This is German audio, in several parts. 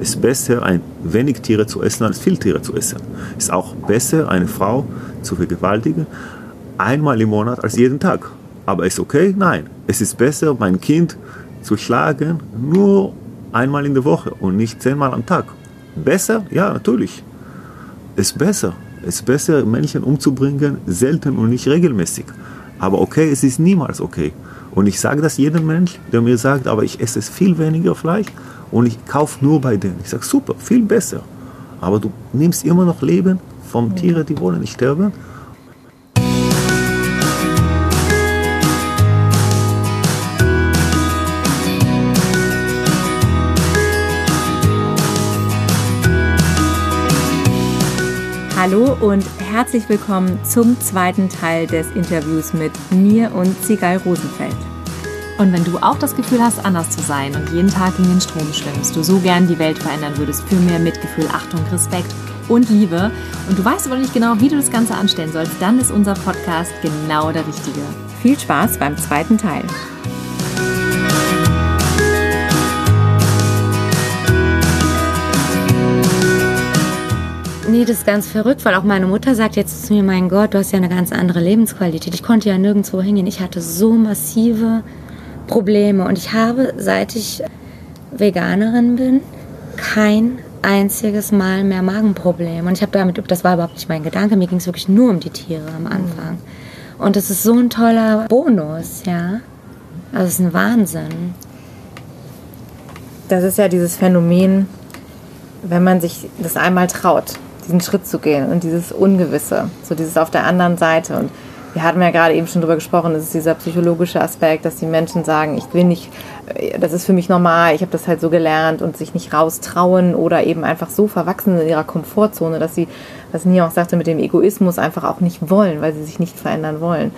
Es ist besser, ein wenig Tiere zu essen, als viel Tiere zu essen. Es ist auch besser, eine Frau zu vergewaltigen, einmal im Monat als jeden Tag. Aber ist okay? Nein. Es ist besser, mein Kind zu schlagen, nur einmal in der Woche und nicht zehnmal am Tag. Besser? Ja, natürlich. Es ist besser. Es ist besser, Menschen umzubringen, selten und nicht regelmäßig. Aber okay, es ist niemals okay. Und ich sage das jedem Mensch, der mir sagt, aber ich esse viel weniger Fleisch und ich kaufe nur bei denen. Ich sage, super, viel besser. Aber du nimmst immer noch Leben von Tieren, die wollen nicht sterben. Hallo und herzlich willkommen zum zweiten Teil des Interviews mit mir und Sigal Rosenfeld. Und wenn du auch das Gefühl hast, anders zu sein und jeden Tag gegen den Strom schwimmst, du so gern die Welt verändern würdest für mehr Mitgefühl, Achtung, Respekt und Liebe und du weißt aber nicht genau, wie du das Ganze anstellen sollst, dann ist unser Podcast genau der richtige. Viel Spaß beim zweiten Teil. Nee, das ist ganz verrückt, weil auch meine Mutter sagt jetzt zu mir, mein Gott, du hast ja eine ganz andere Lebensqualität. Ich konnte ja nirgendwo hingehen. Ich hatte so massive Probleme und ich habe, seit ich Veganerin bin, kein einziges Mal mehr Magenprobleme. Und ich habe damit, das war überhaupt nicht mein Gedanke, mir ging es wirklich nur um die Tiere am Anfang. Und das ist so ein toller Bonus, ja. Also es ist ein Wahnsinn. Das ist ja dieses Phänomen, wenn man sich das einmal traut diesen Schritt zu gehen und dieses Ungewisse, so dieses auf der anderen Seite. Und wir hatten ja gerade eben schon darüber gesprochen, das ist dieser psychologische Aspekt, dass die Menschen sagen, ich will nicht, äh, das ist für mich normal, ich habe das halt so gelernt und sich nicht raustrauen oder eben einfach so verwachsen in ihrer Komfortzone, dass sie, was Nia auch sagte, mit dem Egoismus einfach auch nicht wollen, weil sie sich nicht verändern wollen.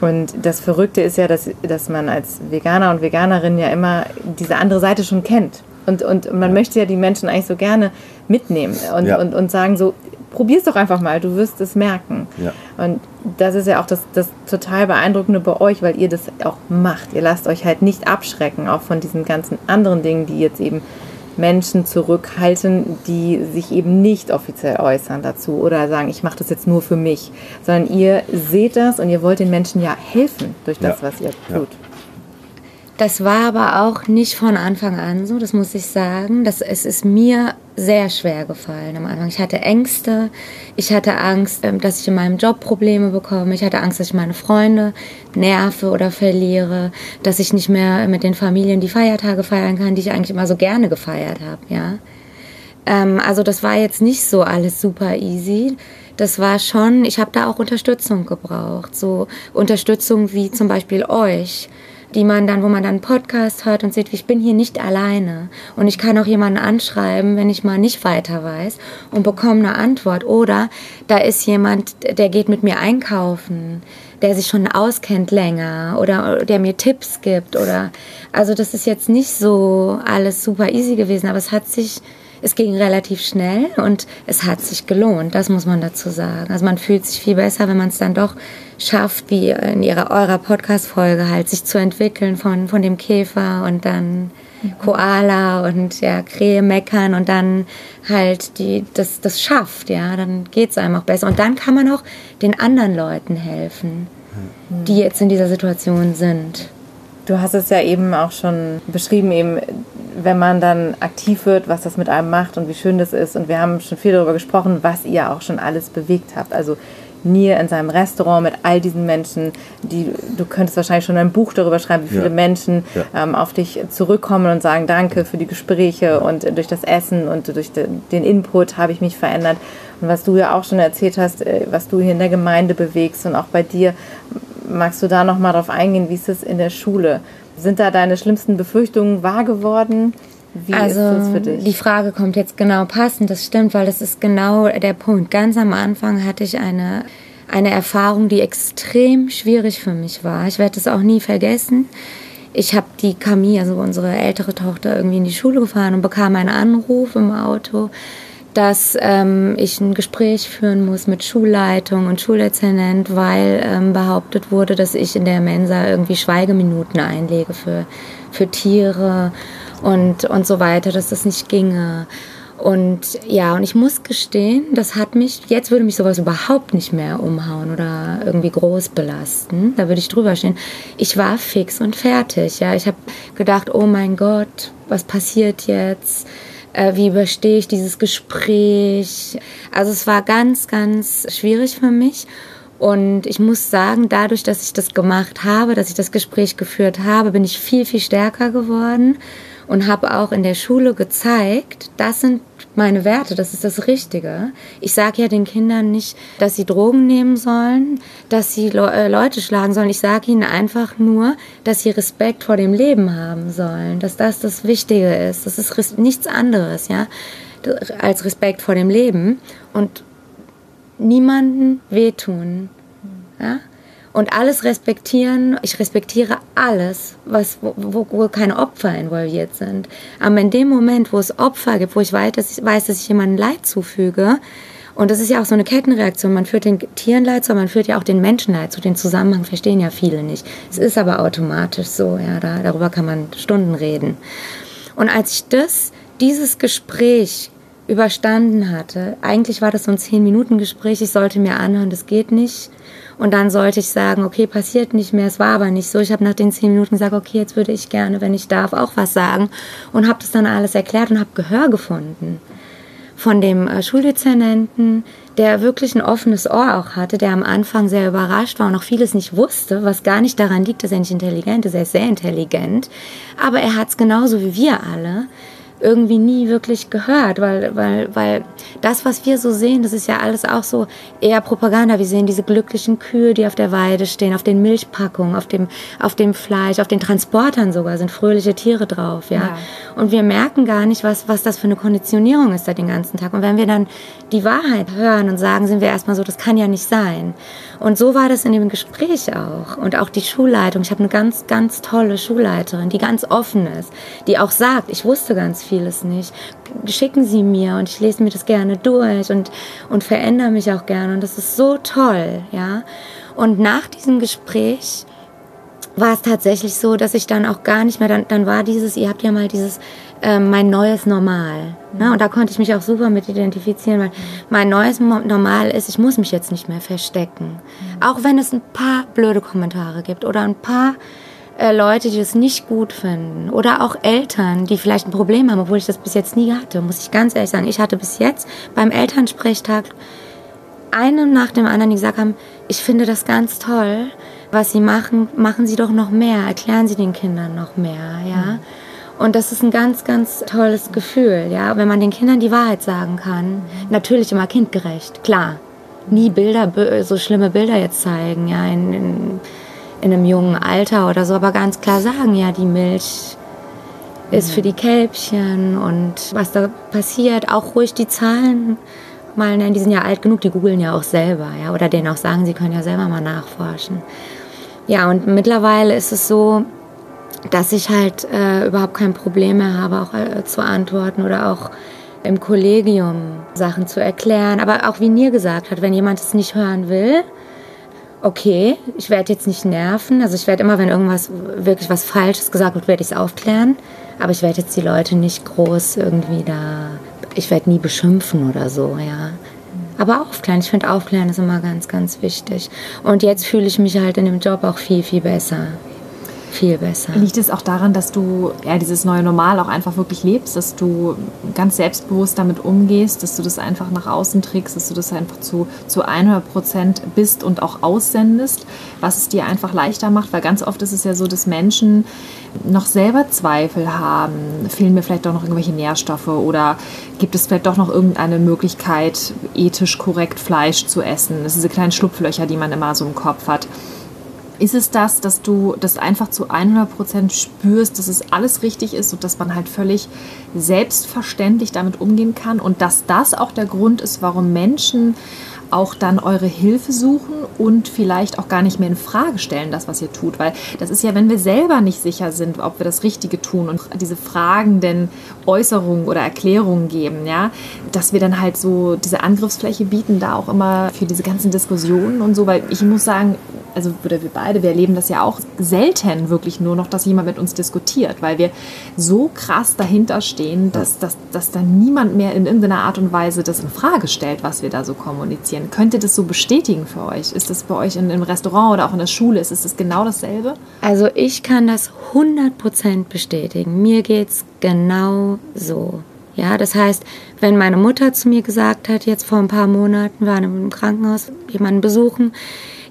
Und das Verrückte ist ja, dass, dass man als Veganer und Veganerin ja immer diese andere Seite schon kennt. Und, und man möchte ja die Menschen eigentlich so gerne mitnehmen und, ja. und, und sagen so, probier's doch einfach mal, du wirst es merken. Ja. Und das ist ja auch das, das total Beeindruckende bei euch, weil ihr das auch macht. Ihr lasst euch halt nicht abschrecken, auch von diesen ganzen anderen Dingen, die jetzt eben Menschen zurückhalten, die sich eben nicht offiziell äußern dazu oder sagen, ich mache das jetzt nur für mich, sondern ihr seht das und ihr wollt den Menschen ja helfen durch das, ja. was ihr tut. Das war aber auch nicht von Anfang an so, das muss ich sagen. Das, es ist mir sehr schwer gefallen am Anfang. Ich hatte Ängste, ich hatte Angst, ähm, dass ich in meinem Job Probleme bekomme, ich hatte Angst, dass ich meine Freunde nerve oder verliere, dass ich nicht mehr mit den Familien die Feiertage feiern kann, die ich eigentlich immer so gerne gefeiert habe, ja. Ähm, also das war jetzt nicht so alles super easy. Das war schon, ich habe da auch Unterstützung gebraucht, so Unterstützung wie zum Beispiel euch die man dann, wo man dann einen Podcast hört und sieht, ich bin hier nicht alleine. Und ich kann auch jemanden anschreiben, wenn ich mal nicht weiter weiß und bekomme eine Antwort. Oder da ist jemand, der geht mit mir einkaufen, der sich schon auskennt länger oder der mir Tipps gibt oder, also das ist jetzt nicht so alles super easy gewesen, aber es hat sich, es ging relativ schnell und es hat sich gelohnt, das muss man dazu sagen. Also man fühlt sich viel besser, wenn man es dann doch schafft, wie in ihrer eurer Podcast-Folge halt, sich zu entwickeln von, von dem Käfer und dann Koala und ja, Krähe meckern und dann halt die, das, das schafft, ja, dann geht es einem auch besser. Und dann kann man auch den anderen Leuten helfen, die jetzt in dieser Situation sind. Du hast es ja eben auch schon beschrieben, eben, wenn man dann aktiv wird, was das mit einem macht und wie schön das ist. Und wir haben schon viel darüber gesprochen, was ihr auch schon alles bewegt habt. Also Nier in seinem Restaurant mit all diesen Menschen, die du könntest wahrscheinlich schon ein Buch darüber schreiben, wie viele ja. Menschen ja. Ähm, auf dich zurückkommen und sagen Danke für die Gespräche und durch das Essen und durch den Input habe ich mich verändert. Und was du ja auch schon erzählt hast, äh, was du hier in der Gemeinde bewegst und auch bei dir, magst du da noch mal drauf eingehen? Wie ist es in der Schule? Sind da deine schlimmsten Befürchtungen wahr geworden? Wie also, ist das für dich? Die Frage kommt jetzt genau passend, das stimmt, weil das ist genau der Punkt. Ganz am Anfang hatte ich eine, eine Erfahrung, die extrem schwierig für mich war. Ich werde das auch nie vergessen. Ich habe die Camille, also unsere ältere Tochter, irgendwie in die Schule gefahren und bekam einen Anruf im Auto, dass ähm, ich ein Gespräch führen muss mit Schulleitung und Schuldezernent, weil ähm, behauptet wurde, dass ich in der Mensa irgendwie Schweigeminuten einlege für, für Tiere und, und so weiter, dass das nicht ginge. Und ja, und ich muss gestehen, das hat mich, jetzt würde mich sowas überhaupt nicht mehr umhauen oder irgendwie groß belasten. Da würde ich drüber stehen. Ich war fix und fertig. Ja, ich habe gedacht, oh mein Gott, was passiert jetzt? Äh, wie überstehe ich dieses Gespräch? Also es war ganz, ganz schwierig für mich. Und ich muss sagen, dadurch, dass ich das gemacht habe, dass ich das Gespräch geführt habe, bin ich viel, viel stärker geworden und habe auch in der Schule gezeigt, das sind meine Werte, das ist das Richtige. Ich sage ja den Kindern nicht, dass sie Drogen nehmen sollen, dass sie Le äh, Leute schlagen sollen. Ich sage ihnen einfach nur, dass sie Respekt vor dem Leben haben sollen, dass das das Wichtige ist. Das ist nichts anderes, ja, als Respekt vor dem Leben und niemanden wehtun. Ja? Und alles respektieren. Ich respektiere alles, was, wo, wo keine Opfer involviert sind. Aber in dem Moment, wo es Opfer gibt, wo ich weiß, dass ich, weiß, dass ich jemandem Leid zufüge, und das ist ja auch so eine Kettenreaktion. Man führt den Tieren Leid zu, man führt ja auch den Menschen Leid zu. Den Zusammenhang verstehen ja viele nicht. Es ist aber automatisch so, ja, da, darüber kann man Stunden reden. Und als ich das, dieses Gespräch überstanden hatte, eigentlich war das so ein zehn Minuten Gespräch, ich sollte mir anhören, das geht nicht und dann sollte ich sagen, okay, passiert nicht mehr, es war aber nicht so. Ich habe nach den zehn Minuten gesagt, okay, jetzt würde ich gerne, wenn ich darf, auch was sagen. Und habe das dann alles erklärt und habe Gehör gefunden. Von dem äh, Schuldezernenten, der wirklich ein offenes Ohr auch hatte, der am Anfang sehr überrascht war und auch vieles nicht wusste, was gar nicht daran liegt, dass er nicht intelligent ist, er ist sehr intelligent. Aber er hat es genauso wie wir alle irgendwie nie wirklich gehört, weil, weil, weil das, was wir so sehen, das ist ja alles auch so eher Propaganda. Wir sehen diese glücklichen Kühe, die auf der Weide stehen, auf den Milchpackungen, auf dem, auf dem Fleisch, auf den Transportern sogar sind fröhliche Tiere drauf, ja. ja. Und wir merken gar nicht, was, was das für eine Konditionierung ist da den ganzen Tag. Und wenn wir dann die Wahrheit hören und sagen, sind wir erstmal so, das kann ja nicht sein. Und so war das in dem Gespräch auch. Und auch die Schulleitung. Ich habe eine ganz, ganz tolle Schulleiterin, die ganz offen ist, die auch sagt, ich wusste ganz vieles nicht. Schicken Sie mir und ich lese mir das gerne durch und, und verändere mich auch gerne. Und das ist so toll, ja. Und nach diesem Gespräch war es tatsächlich so, dass ich dann auch gar nicht mehr, dann, dann war dieses, ihr habt ja mal dieses, äh, mein neues Normal. Ne? Und da konnte ich mich auch super mit identifizieren, weil mein neues Normal ist, ich muss mich jetzt nicht mehr verstecken. Auch wenn es ein paar blöde Kommentare gibt oder ein paar äh, Leute, die das nicht gut finden oder auch Eltern, die vielleicht ein Problem haben, obwohl ich das bis jetzt nie hatte, muss ich ganz ehrlich sagen. Ich hatte bis jetzt beim Elternsprechtag einen nach dem anderen, die gesagt haben, ich finde das ganz toll, was Sie machen, machen Sie doch noch mehr, erklären Sie den Kindern noch mehr, ja. Mhm. Und das ist ein ganz, ganz tolles Gefühl, ja, wenn man den Kindern die Wahrheit sagen kann. Natürlich immer kindgerecht, klar. Nie Bilder, so schlimme Bilder jetzt zeigen, ja, in, in, in einem jungen Alter oder so, aber ganz klar sagen, ja, die Milch ist für die Kälbchen und was da passiert, auch ruhig die Zahlen mal nennen, die sind ja alt genug, die googeln ja auch selber, ja, oder denen auch sagen, sie können ja selber mal nachforschen. Ja, und mittlerweile ist es so, dass ich halt äh, überhaupt kein Problem mehr habe, auch äh, zu antworten oder auch im Kollegium Sachen zu erklären. Aber auch wie Nir gesagt hat, wenn jemand es nicht hören will, okay, ich werde jetzt nicht nerven. Also ich werde immer, wenn irgendwas wirklich was Falsches gesagt wird, werde ich es aufklären. Aber ich werde jetzt die Leute nicht groß irgendwie da, ich werde nie beschimpfen oder so, ja. Aber aufklären, ich finde aufklären ist immer ganz, ganz wichtig. Und jetzt fühle ich mich halt in dem Job auch viel, viel besser. Viel besser. Liegt es auch daran, dass du ja, dieses neue Normal auch einfach wirklich lebst, dass du ganz selbstbewusst damit umgehst, dass du das einfach nach außen trägst, dass du das einfach zu, zu 100 Prozent bist und auch aussendest, was es dir einfach leichter macht? Weil ganz oft ist es ja so, dass Menschen noch selber Zweifel haben. Fehlen mir vielleicht doch noch irgendwelche Nährstoffe oder gibt es vielleicht doch noch irgendeine Möglichkeit, ethisch korrekt Fleisch zu essen? Das sind diese kleinen Schlupflöcher, die man immer so im Kopf hat. Ist es das, dass du das einfach zu 100% spürst, dass es alles richtig ist und dass man halt völlig selbstverständlich damit umgehen kann und dass das auch der Grund ist, warum Menschen auch dann eure Hilfe suchen und vielleicht auch gar nicht mehr in Frage stellen, das, was ihr tut. Weil das ist ja, wenn wir selber nicht sicher sind, ob wir das Richtige tun und diese fragenden Äußerungen oder Erklärungen geben, ja, dass wir dann halt so diese Angriffsfläche bieten, da auch immer für diese ganzen Diskussionen und so, weil ich muss sagen, also oder wir beide, wir erleben das ja auch selten wirklich nur noch, dass jemand mit uns diskutiert, weil wir so krass dahinter stehen, dass, dass, dass dann niemand mehr in irgendeiner Art und Weise das in Frage stellt, was wir da so kommunizieren. Könnt ihr das so bestätigen für euch? Ist das bei euch in, im Restaurant oder auch in der Schule, ist es das genau dasselbe? Also ich kann das 100% bestätigen. Mir geht es genau so. Ja, das heißt, wenn meine Mutter zu mir gesagt hat, jetzt vor ein paar Monaten, wir waren im Krankenhaus, jemanden besuchen,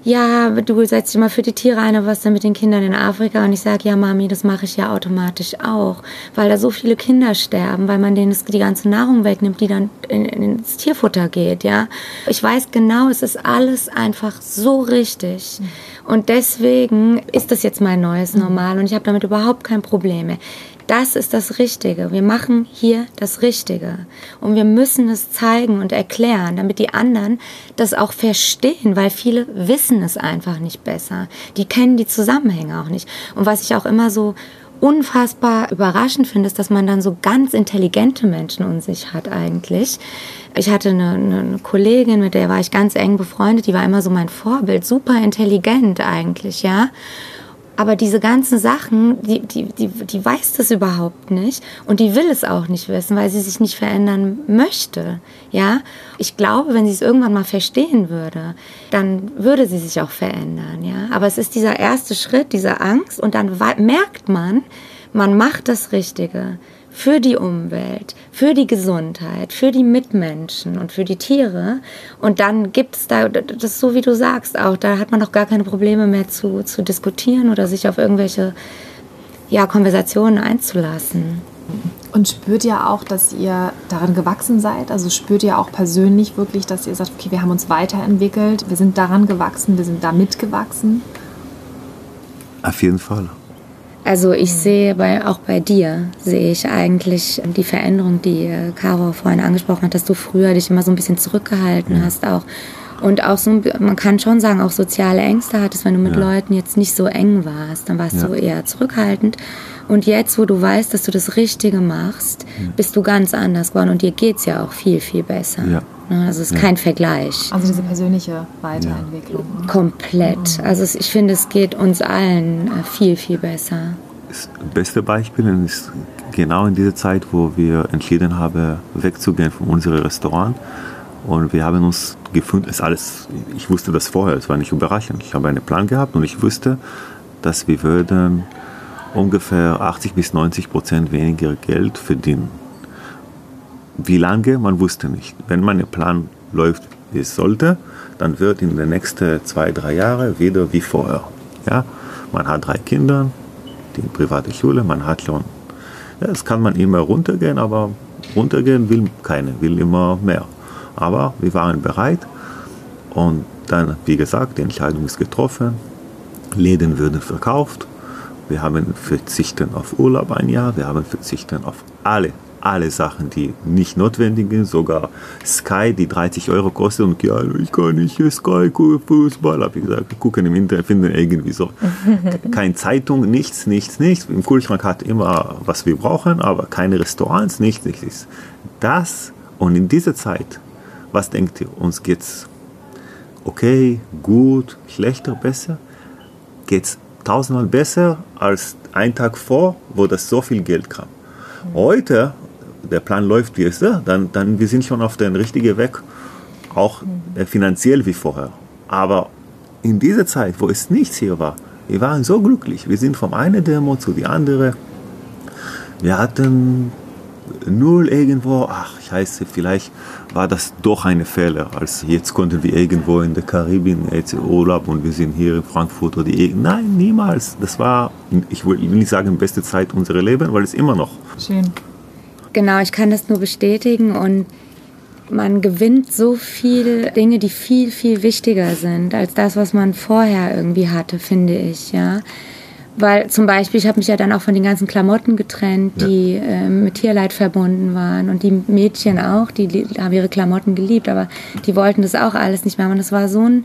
ja, du setzt dich mal für die Tiere ein, aber was denn mit den Kindern in Afrika? Und ich sage, ja, Mami, das mache ich ja automatisch auch, weil da so viele Kinder sterben, weil man denen die ganze Nahrung wegnimmt, die dann in, ins Tierfutter geht, ja. Ich weiß genau, es ist alles einfach so richtig. Und deswegen ist das jetzt mein neues Normal und ich habe damit überhaupt kein Problem mehr. Das ist das Richtige. Wir machen hier das Richtige. Und wir müssen es zeigen und erklären, damit die anderen das auch verstehen, weil viele wissen es einfach nicht besser. Die kennen die Zusammenhänge auch nicht. Und was ich auch immer so unfassbar überraschend finde, ist, dass man dann so ganz intelligente Menschen um sich hat eigentlich. Ich hatte eine, eine, Kollegin, mit der war ich ganz eng befreundet, die war immer so mein Vorbild, super intelligent eigentlich, ja. Aber diese ganzen Sachen, die, die, die, die weiß das überhaupt nicht und die will es auch nicht wissen, weil sie sich nicht verändern möchte. Ja, ich glaube, wenn sie es irgendwann mal verstehen würde, dann würde sie sich auch verändern. Ja, aber es ist dieser erste Schritt, diese Angst und dann merkt man, man macht das Richtige für die Umwelt, für die Gesundheit, für die Mitmenschen und für die Tiere. Und dann gibt es da, das ist so wie du sagst auch, da hat man auch gar keine Probleme mehr zu, zu diskutieren oder sich auf irgendwelche ja, Konversationen einzulassen. Und spürt ihr auch, dass ihr daran gewachsen seid? Also spürt ihr auch persönlich wirklich, dass ihr sagt, okay, wir haben uns weiterentwickelt, wir sind daran gewachsen, wir sind da mitgewachsen? Auf jeden Fall. Also ich sehe bei, auch bei dir, sehe ich eigentlich die Veränderung, die äh, Caro vorhin angesprochen hat, dass du früher dich immer so ein bisschen zurückgehalten ja. hast auch. Und auch so, man kann schon sagen, auch soziale Ängste hattest, wenn du mit ja. Leuten jetzt nicht so eng warst, dann warst ja. du eher zurückhaltend. Und jetzt, wo du weißt, dass du das Richtige machst, bist du ganz anders geworden und dir geht es ja auch viel, viel besser. Ja. Ne, also es ist ja. kein Vergleich. Also diese persönliche Weiterentwicklung. Ja. Komplett. Also ich finde, es geht uns allen äh, viel, viel besser. Das beste Beispiel ist genau in dieser Zeit, wo wir entschieden haben, wegzugehen von unserem Restaurant. Und wir haben uns gefunden, ist alles, ich wusste das vorher, es war nicht überraschend. Ich habe einen Plan gehabt und ich wusste, dass wir würden ungefähr 80 bis 90 Prozent weniger Geld verdienen wie lange, man wusste nicht. Wenn mein Plan läuft, wie es sollte, dann wird in den nächsten zwei, drei Jahren wieder wie vorher. Ja? Man hat drei Kinder, die private Schule, man hat schon, ja, das kann man immer runtergehen, aber runtergehen will keiner, will immer mehr. Aber wir waren bereit und dann, wie gesagt, die Entscheidung ist getroffen, Läden würden verkauft, wir haben verzichten auf Urlaub ein Jahr, wir haben verzichten auf alle alle Sachen, die nicht notwendig sind, sogar Sky, die 30 Euro kostet und ja, ich kann nicht Sky gucken, Fußball, habe ich gesagt, gucken im Internet, finden irgendwie so. Keine Zeitung, nichts, nichts, nichts. Im Kühlschrank hat immer, was wir brauchen, aber keine Restaurants, nichts, nichts. Das und in dieser Zeit, was denkt ihr, uns geht's okay, gut, schlechter, besser? Geht's tausendmal besser als ein Tag vor, wo das so viel Geld kam. Heute der Plan läuft, wie es ist, dann, dann wir sind schon auf den richtigen Weg, auch äh, finanziell wie vorher. Aber in dieser Zeit, wo es nichts hier war, wir waren so glücklich. Wir sind vom einen Demo zu die andere. Wir hatten null irgendwo, ach scheiße, vielleicht war das doch eine Fehler. Als jetzt konnten wir irgendwo in der Karibik jetzt Urlaub und wir sind hier in Frankfurt oder die, nein, niemals. Das war, ich will nicht sagen, beste Zeit unseres Lebens, weil es immer noch. Schön. Genau, ich kann das nur bestätigen und man gewinnt so viele Dinge, die viel, viel wichtiger sind als das, was man vorher irgendwie hatte, finde ich, ja. Weil zum Beispiel, ich habe mich ja dann auch von den ganzen Klamotten getrennt, die ja. äh, mit Tierleid verbunden waren. Und die Mädchen auch, die, die haben ihre Klamotten geliebt, aber die wollten das auch alles nicht mehr. Und das war so ein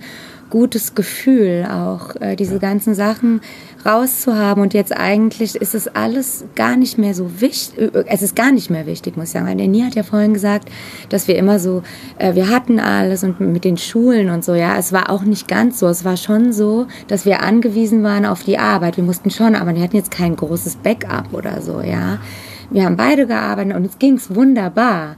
gutes Gefühl auch, äh, diese ganzen Sachen rauszuhaben. Und jetzt eigentlich ist es alles gar nicht mehr so wichtig. Äh, es ist gar nicht mehr wichtig, muss ich sagen. Weil Denny hat ja vorhin gesagt, dass wir immer so, äh, wir hatten alles und mit den Schulen und so, ja. Es war auch nicht ganz so. Es war schon so, dass wir angewiesen waren auf die Arbeit. Wir mussten schon, aber wir hatten jetzt kein großes Backup oder so, ja. Wir haben beide gearbeitet und es ging wunderbar.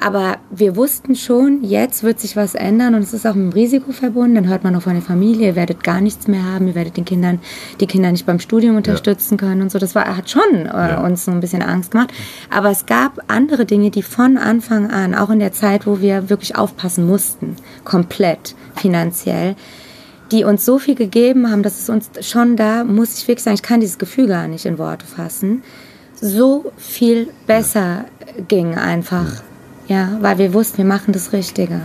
Aber wir wussten schon, jetzt wird sich was ändern und es ist auch mit dem Risiko verbunden. Dann hört man noch von der Familie, ihr werdet gar nichts mehr haben, ihr werdet den Kindern, die Kinder nicht beim Studium unterstützen ja. können und so. Das war, hat schon äh, ja. uns so ein bisschen Angst gemacht. Aber es gab andere Dinge, die von Anfang an, auch in der Zeit, wo wir wirklich aufpassen mussten, komplett finanziell, die uns so viel gegeben haben, dass es uns schon da, muss ich wirklich sagen, ich kann dieses Gefühl gar nicht in Worte fassen, so viel besser ging einfach. Ja, weil wir wussten, wir machen das Richtige.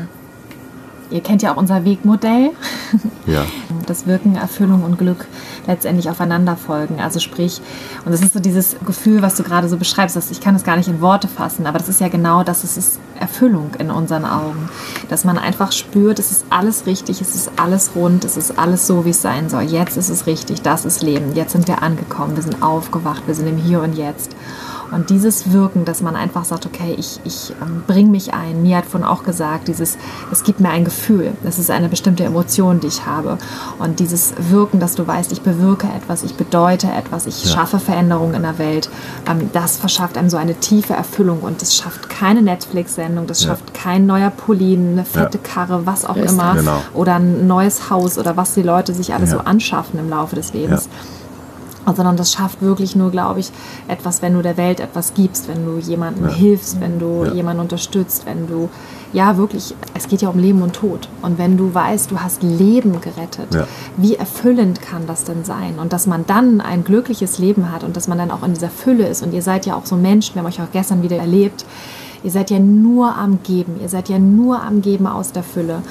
Ihr kennt ja auch unser Wegmodell. Ja. Das Wirken, Erfüllung und Glück letztendlich aufeinander folgen. Also sprich, und das ist so dieses Gefühl, was du gerade so beschreibst, dass ich kann es gar nicht in Worte fassen, aber das ist ja genau das, es ist Erfüllung in unseren Augen. Dass man einfach spürt, es ist alles richtig, es ist alles rund, es ist alles so, wie es sein soll. Jetzt ist es richtig, das ist Leben. Jetzt sind wir angekommen, wir sind aufgewacht, wir sind im Hier und Jetzt. Und dieses Wirken, dass man einfach sagt, okay, ich, ich ähm, bringe mich ein. Mia hat vorhin auch gesagt, dieses, es gibt mir ein Gefühl. Es ist eine bestimmte Emotion, die ich habe. Und dieses Wirken, dass du weißt, ich bewirke etwas, ich bedeute etwas, ich ja. schaffe Veränderungen in der Welt, ähm, das verschafft einem so eine tiefe Erfüllung. Und das schafft keine Netflix-Sendung, das schafft ja. kein neuer Pulli, eine fette ja. Karre, was auch immer. Genau. Oder ein neues Haus oder was die Leute sich alles so anschaffen im Laufe des Lebens sondern das schafft wirklich nur, glaube ich, etwas, wenn du der Welt etwas gibst, wenn du jemandem ja. hilfst, wenn du ja. jemanden unterstützt, wenn du, ja, wirklich, es geht ja um Leben und Tod. Und wenn du weißt, du hast Leben gerettet, ja. wie erfüllend kann das denn sein? Und dass man dann ein glückliches Leben hat und dass man dann auch in dieser Fülle ist. Und ihr seid ja auch so Menschen, wir haben euch auch gestern wieder erlebt, Ihr seid ja nur am Geben. Ihr seid ja nur am Geben aus der Fülle.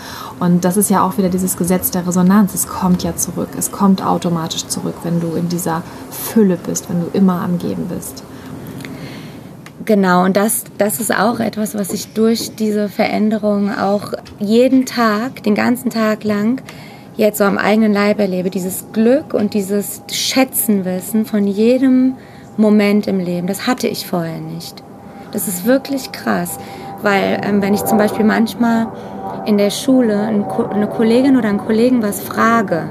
Und das ist ja auch wieder dieses Gesetz der Resonanz. Es kommt ja zurück. Es kommt automatisch zurück, wenn du in dieser Fülle bist, wenn du immer am Geben bist. Genau, und das, das ist auch etwas, was ich durch diese Veränderung auch jeden Tag, den ganzen Tag lang, jetzt so am eigenen Leib erlebe. Dieses Glück und dieses Schätzenwissen von jedem Moment im Leben, das hatte ich vorher nicht. Das ist wirklich krass, weil ähm, wenn ich zum Beispiel manchmal in der Schule eine Kollegin oder einen Kollegen was frage,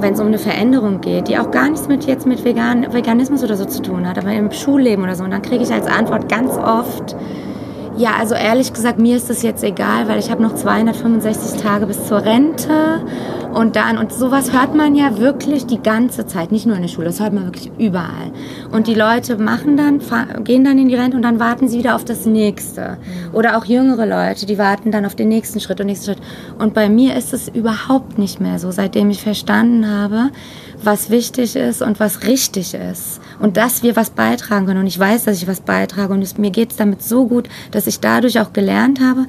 wenn es um eine Veränderung geht, die auch gar nichts mit jetzt mit Vegan, Veganismus oder so zu tun hat, aber im Schulleben oder so, und dann kriege ich als Antwort ganz oft, ja, also ehrlich gesagt, mir ist das jetzt egal, weil ich habe noch 265 Tage bis zur Rente und dann, und sowas hört man ja wirklich die ganze Zeit, nicht nur in der Schule, das hört man wirklich überall. Und die Leute machen dann, gehen dann in die Rente und dann warten sie wieder auf das nächste. Oder auch jüngere Leute, die warten dann auf den nächsten Schritt und nächsten Schritt. Und bei mir ist es überhaupt nicht mehr so, seitdem ich verstanden habe, was wichtig ist und was richtig ist. Und dass wir was beitragen können. Und ich weiß, dass ich was beitrage. Und es, mir geht es damit so gut, dass ich dadurch auch gelernt habe,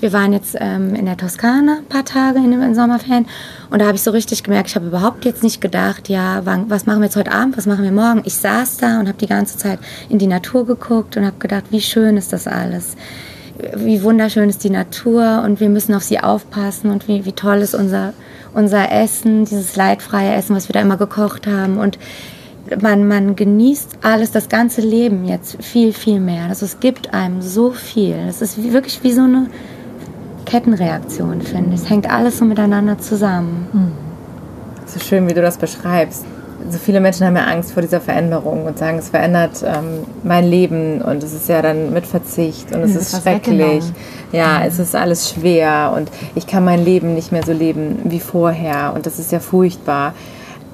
wir waren jetzt ähm, in der Toskana ein paar Tage in den Sommerferien und da habe ich so richtig gemerkt, ich habe überhaupt jetzt nicht gedacht, ja, wann, was machen wir jetzt heute Abend, was machen wir morgen. Ich saß da und habe die ganze Zeit in die Natur geguckt und habe gedacht, wie schön ist das alles. Wie wunderschön ist die Natur und wir müssen auf sie aufpassen und wie, wie toll ist unser unser Essen, dieses leidfreie Essen, was wir da immer gekocht haben. Und man, man genießt alles, das ganze Leben jetzt viel, viel mehr. Also es gibt einem so viel. Es ist wirklich wie so eine Kettenreaktion, finde ich. Es hängt alles so miteinander zusammen. Mhm. So schön, wie du das beschreibst. So viele Menschen haben ja Angst vor dieser Veränderung und sagen, es verändert ähm, mein Leben und es ist ja dann mit Verzicht und es mhm, ist schrecklich. Ja, mhm. es ist alles schwer und ich kann mein Leben nicht mehr so leben wie vorher und das ist ja furchtbar.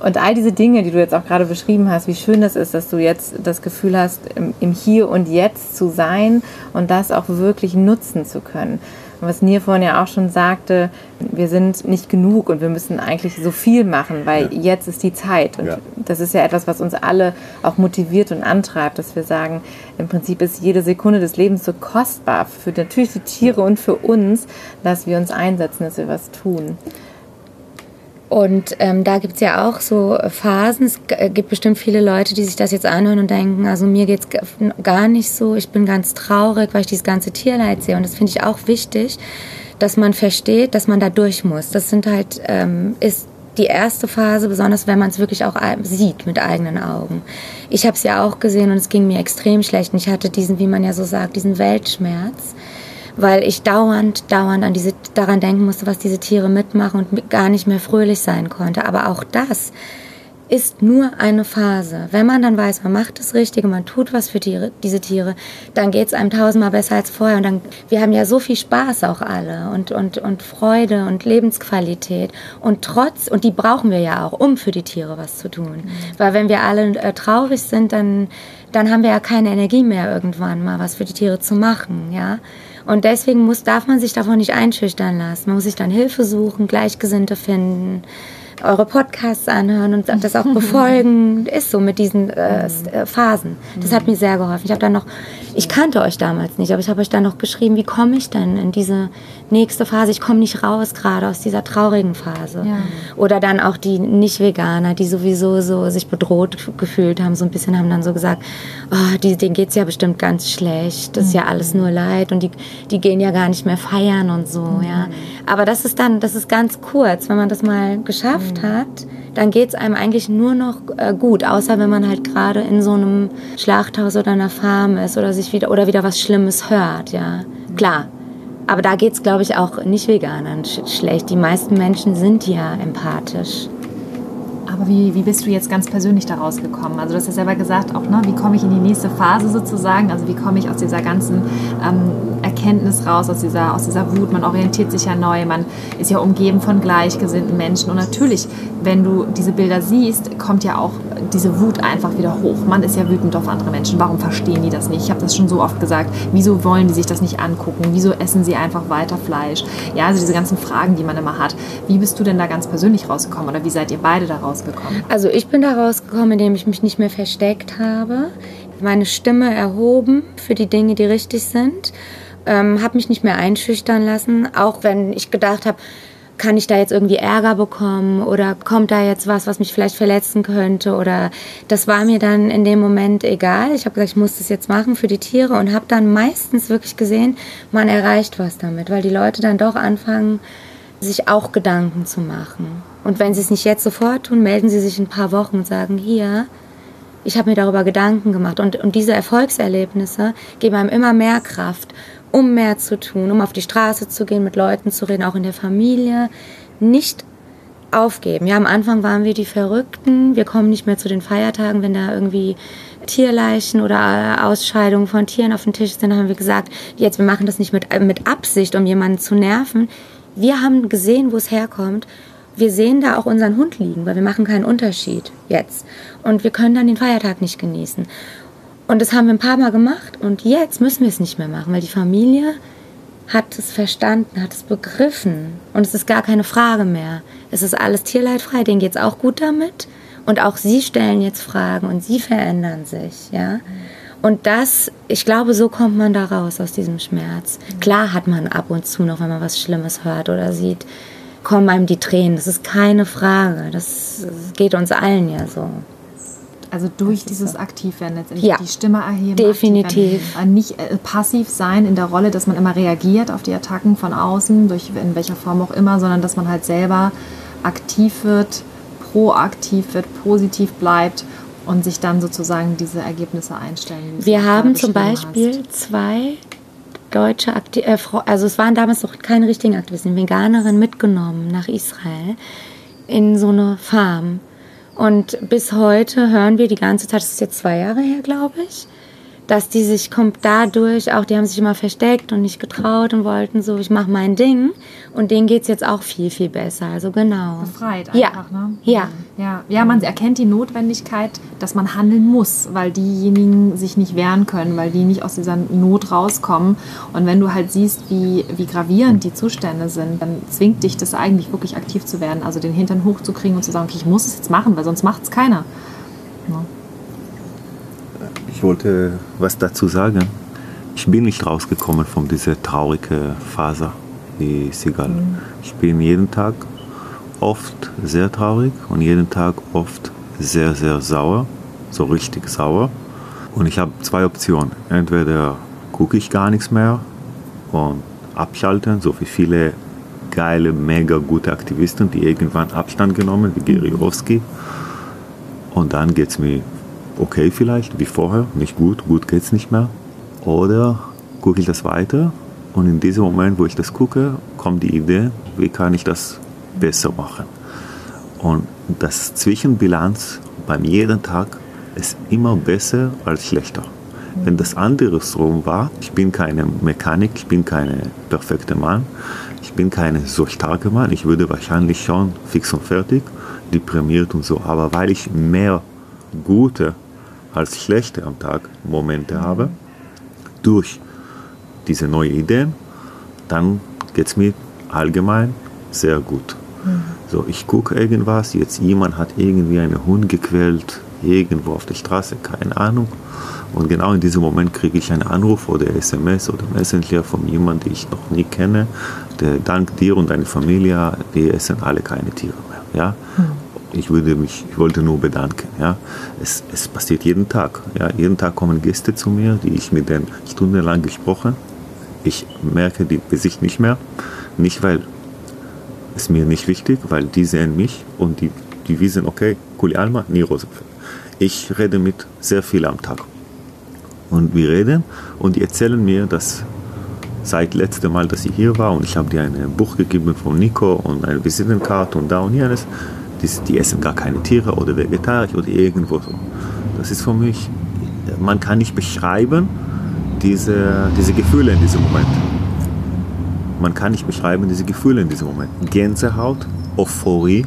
Und all diese Dinge, die du jetzt auch gerade beschrieben hast, wie schön das ist, dass du jetzt das Gefühl hast, im Hier und Jetzt zu sein und das auch wirklich nutzen zu können. Und was Nir vorhin ja auch schon sagte, wir sind nicht genug und wir müssen eigentlich so viel machen, weil ja. jetzt ist die Zeit. Und ja. das ist ja etwas, was uns alle auch motiviert und antreibt, dass wir sagen, im Prinzip ist jede Sekunde des Lebens so kostbar für natürlich die Tiere und für uns, dass wir uns einsetzen, dass wir was tun. Und ähm, da gibt es ja auch so Phasen. Es äh, gibt bestimmt viele Leute, die sich das jetzt anhören und denken, also mir geht es gar nicht so, ich bin ganz traurig, weil ich dieses ganze Tierleid sehe. Und das finde ich auch wichtig, dass man versteht, dass man da durch muss. Das sind halt, ähm, ist die erste Phase, besonders wenn man es wirklich auch sieht mit eigenen Augen. Ich habe es ja auch gesehen und es ging mir extrem schlecht. Und ich hatte diesen, wie man ja so sagt, diesen Weltschmerz, weil ich dauernd, dauernd an diese, daran denken musste, was diese Tiere mitmachen und gar nicht mehr fröhlich sein konnte. Aber auch das ist nur eine Phase. Wenn man dann weiß, man macht das Richtige, man tut was für Tiere, diese Tiere, dann geht es einem tausendmal besser als vorher. Und dann, wir haben ja so viel Spaß auch alle und, und, und Freude und Lebensqualität. Und trotz, und die brauchen wir ja auch, um für die Tiere was zu tun. Mhm. Weil wenn wir alle äh, traurig sind, dann, dann haben wir ja keine Energie mehr irgendwann mal was für die Tiere zu machen, ja. Und deswegen muss, darf man sich davon nicht einschüchtern lassen. Man muss sich dann Hilfe suchen, Gleichgesinnte finden eure Podcasts anhören und das auch befolgen. Ist so mit diesen äh, äh, Phasen. Das hat mir sehr geholfen. Ich habe dann noch, ich kannte euch damals nicht, aber ich habe euch dann noch geschrieben, wie komme ich denn in diese nächste Phase? Ich komme nicht raus gerade aus dieser traurigen Phase. Ja. Oder dann auch die Nicht-Veganer, die sowieso so sich bedroht gefühlt haben, so ein bisschen haben dann so gesagt, oh, die, denen geht's ja bestimmt ganz schlecht. Das ist ja alles nur Leid und die, die gehen ja gar nicht mehr feiern und so, mhm. ja. Aber das ist dann, das ist ganz kurz, wenn man das mal geschafft mhm. hat, dann geht es einem eigentlich nur noch äh, gut, außer wenn man halt gerade in so einem Schlachthaus oder einer Farm ist oder sich wieder oder wieder was Schlimmes hört, ja. Klar. Aber da geht es, glaube ich, auch nicht Veganern sch schlecht. Die meisten Menschen sind ja empathisch. Aber wie, wie bist du jetzt ganz persönlich da rausgekommen? Also du hast ja selber gesagt, auch, ne, wie komme ich in die nächste Phase sozusagen? Also wie komme ich aus dieser ganzen ähm, Erkenntnis raus, aus dieser, aus dieser Wut? Man orientiert sich ja neu, man ist ja umgeben von gleichgesinnten Menschen. Und natürlich, wenn du diese Bilder siehst, kommt ja auch diese Wut einfach wieder hoch. Man ist ja wütend auf andere Menschen. Warum verstehen die das nicht? Ich habe das schon so oft gesagt. Wieso wollen die sich das nicht angucken? Wieso essen sie einfach weiter Fleisch? Ja, also diese ganzen Fragen, die man immer hat. Wie bist du denn da ganz persönlich rausgekommen oder wie seid ihr beide da rausgekommen? Also ich bin da rausgekommen, indem ich mich nicht mehr versteckt habe, meine Stimme erhoben für die Dinge, die richtig sind, ähm, habe mich nicht mehr einschüchtern lassen, auch wenn ich gedacht habe, kann ich da jetzt irgendwie Ärger bekommen oder kommt da jetzt was, was mich vielleicht verletzen könnte oder das war mir dann in dem Moment egal. Ich habe gesagt, ich muss das jetzt machen für die Tiere und habe dann meistens wirklich gesehen, man erreicht was damit, weil die Leute dann doch anfangen, sich auch Gedanken zu machen. Und wenn sie es nicht jetzt sofort tun, melden sie sich in ein paar Wochen und sagen, hier, ich habe mir darüber Gedanken gemacht. Und, und diese Erfolgserlebnisse geben einem immer mehr Kraft, um mehr zu tun, um auf die Straße zu gehen, mit Leuten zu reden, auch in der Familie. Nicht aufgeben. Ja, am Anfang waren wir die Verrückten. Wir kommen nicht mehr zu den Feiertagen, wenn da irgendwie Tierleichen oder Ausscheidungen von Tieren auf dem Tisch sind. Dann haben wir gesagt, jetzt, wir machen das nicht mit, mit Absicht, um jemanden zu nerven. Wir haben gesehen, wo es herkommt wir sehen da auch unseren Hund liegen, weil wir machen keinen Unterschied jetzt. Und wir können dann den Feiertag nicht genießen. Und das haben wir ein paar Mal gemacht und jetzt müssen wir es nicht mehr machen, weil die Familie hat es verstanden, hat es begriffen und es ist gar keine Frage mehr. Es ist alles tierleidfrei, denen geht es auch gut damit und auch sie stellen jetzt Fragen und sie verändern sich, ja. Und das, ich glaube, so kommt man da raus aus diesem Schmerz. Klar hat man ab und zu noch, wenn man was Schlimmes hört oder sieht, kommen einem die Tränen. Das ist keine Frage. Das geht uns allen ja so. Also durch dieses so. Aktivwerden letztendlich ja, die Stimme erheben. Definitiv. Äh, nicht äh, passiv sein in der Rolle, dass man immer reagiert auf die Attacken von außen, durch in welcher Form auch immer, sondern dass man halt selber aktiv wird, proaktiv wird, positiv bleibt und sich dann sozusagen diese Ergebnisse einstellen. Wir haben zum Beispiel hast. zwei deutsche Akti äh, also es waren damals noch keine richtigen Aktivisten, Veganerinnen mitgenommen nach Israel in so eine Farm. Und bis heute hören wir die ganze Zeit, das ist jetzt zwei Jahre her, glaube ich, dass die sich kommt dadurch auch, die haben sich immer versteckt und nicht getraut und wollten so, ich mache mein Ding und denen geht es jetzt auch viel, viel besser. Also genau. Befreit einfach, ja. ne? Ja. ja. Ja, man erkennt die Notwendigkeit, dass man handeln muss, weil diejenigen sich nicht wehren können, weil die nicht aus dieser Not rauskommen. Und wenn du halt siehst, wie, wie gravierend die Zustände sind, dann zwingt dich das eigentlich wirklich aktiv zu werden, also den Hintern hochzukriegen und zu sagen, okay, ich muss es jetzt machen, weil sonst macht es keiner. Ja ich wollte was dazu sagen. Ich bin nicht rausgekommen von dieser traurigen Phase, wie Sigal. Mhm. Ich bin jeden Tag oft sehr traurig und jeden Tag oft sehr, sehr sauer, so richtig sauer. Und ich habe zwei Optionen. Entweder gucke ich gar nichts mehr und abschalten, so wie viele geile, mega gute Aktivisten, die irgendwann Abstand genommen, wie Gary Rowski. Und dann geht es mir okay vielleicht, wie vorher, nicht gut, gut geht es nicht mehr. Oder gucke ich das weiter und in diesem Moment, wo ich das gucke, kommt die Idee, wie kann ich das besser machen. Und das Zwischenbilanz beim jeden Tag ist immer besser als schlechter. Wenn das andersrum war, ich bin keine Mechanik, ich bin kein perfekter Mann, ich bin kein so starker Mann, ich würde wahrscheinlich schon fix und fertig, deprimiert und so. Aber weil ich mehr gute als schlechte am Tag Momente habe, durch diese neuen Ideen, dann geht es mir allgemein sehr gut. Mhm. So, ich gucke irgendwas, jetzt jemand hat irgendwie einen Hund gequält, irgendwo auf der Straße, keine Ahnung. Und genau in diesem Moment kriege ich einen Anruf oder SMS oder Messenger von jemandem, den ich noch nie kenne, der dank dir und deiner Familie, wir essen alle keine Tiere mehr. Ja? Mhm. Ich, würde mich, ich wollte nur bedanken. Ja? Es, es passiert jeden Tag. Ja? Jeden Tag kommen Gäste zu mir, die ich mit denen stundenlang gesprochen Ich merke die Gesicht nicht mehr. Nicht, weil es mir nicht wichtig, weil die sehen mich und die, die wissen, okay, Kuli Alma, Rosenfeld. Ich rede mit sehr vielen am Tag. Und wir reden und die erzählen mir, dass seit letztem Mal, dass ich hier war und ich habe dir ein Buch gegeben von Nico und eine Visitenkarte und da und jenes, die, die essen gar keine Tiere oder vegetarisch oder irgendwo so. Das ist für mich, man kann nicht beschreiben diese, diese Gefühle in diesem Moment. Man kann nicht beschreiben diese Gefühle in diesem Moment. Gänsehaut, Euphorie,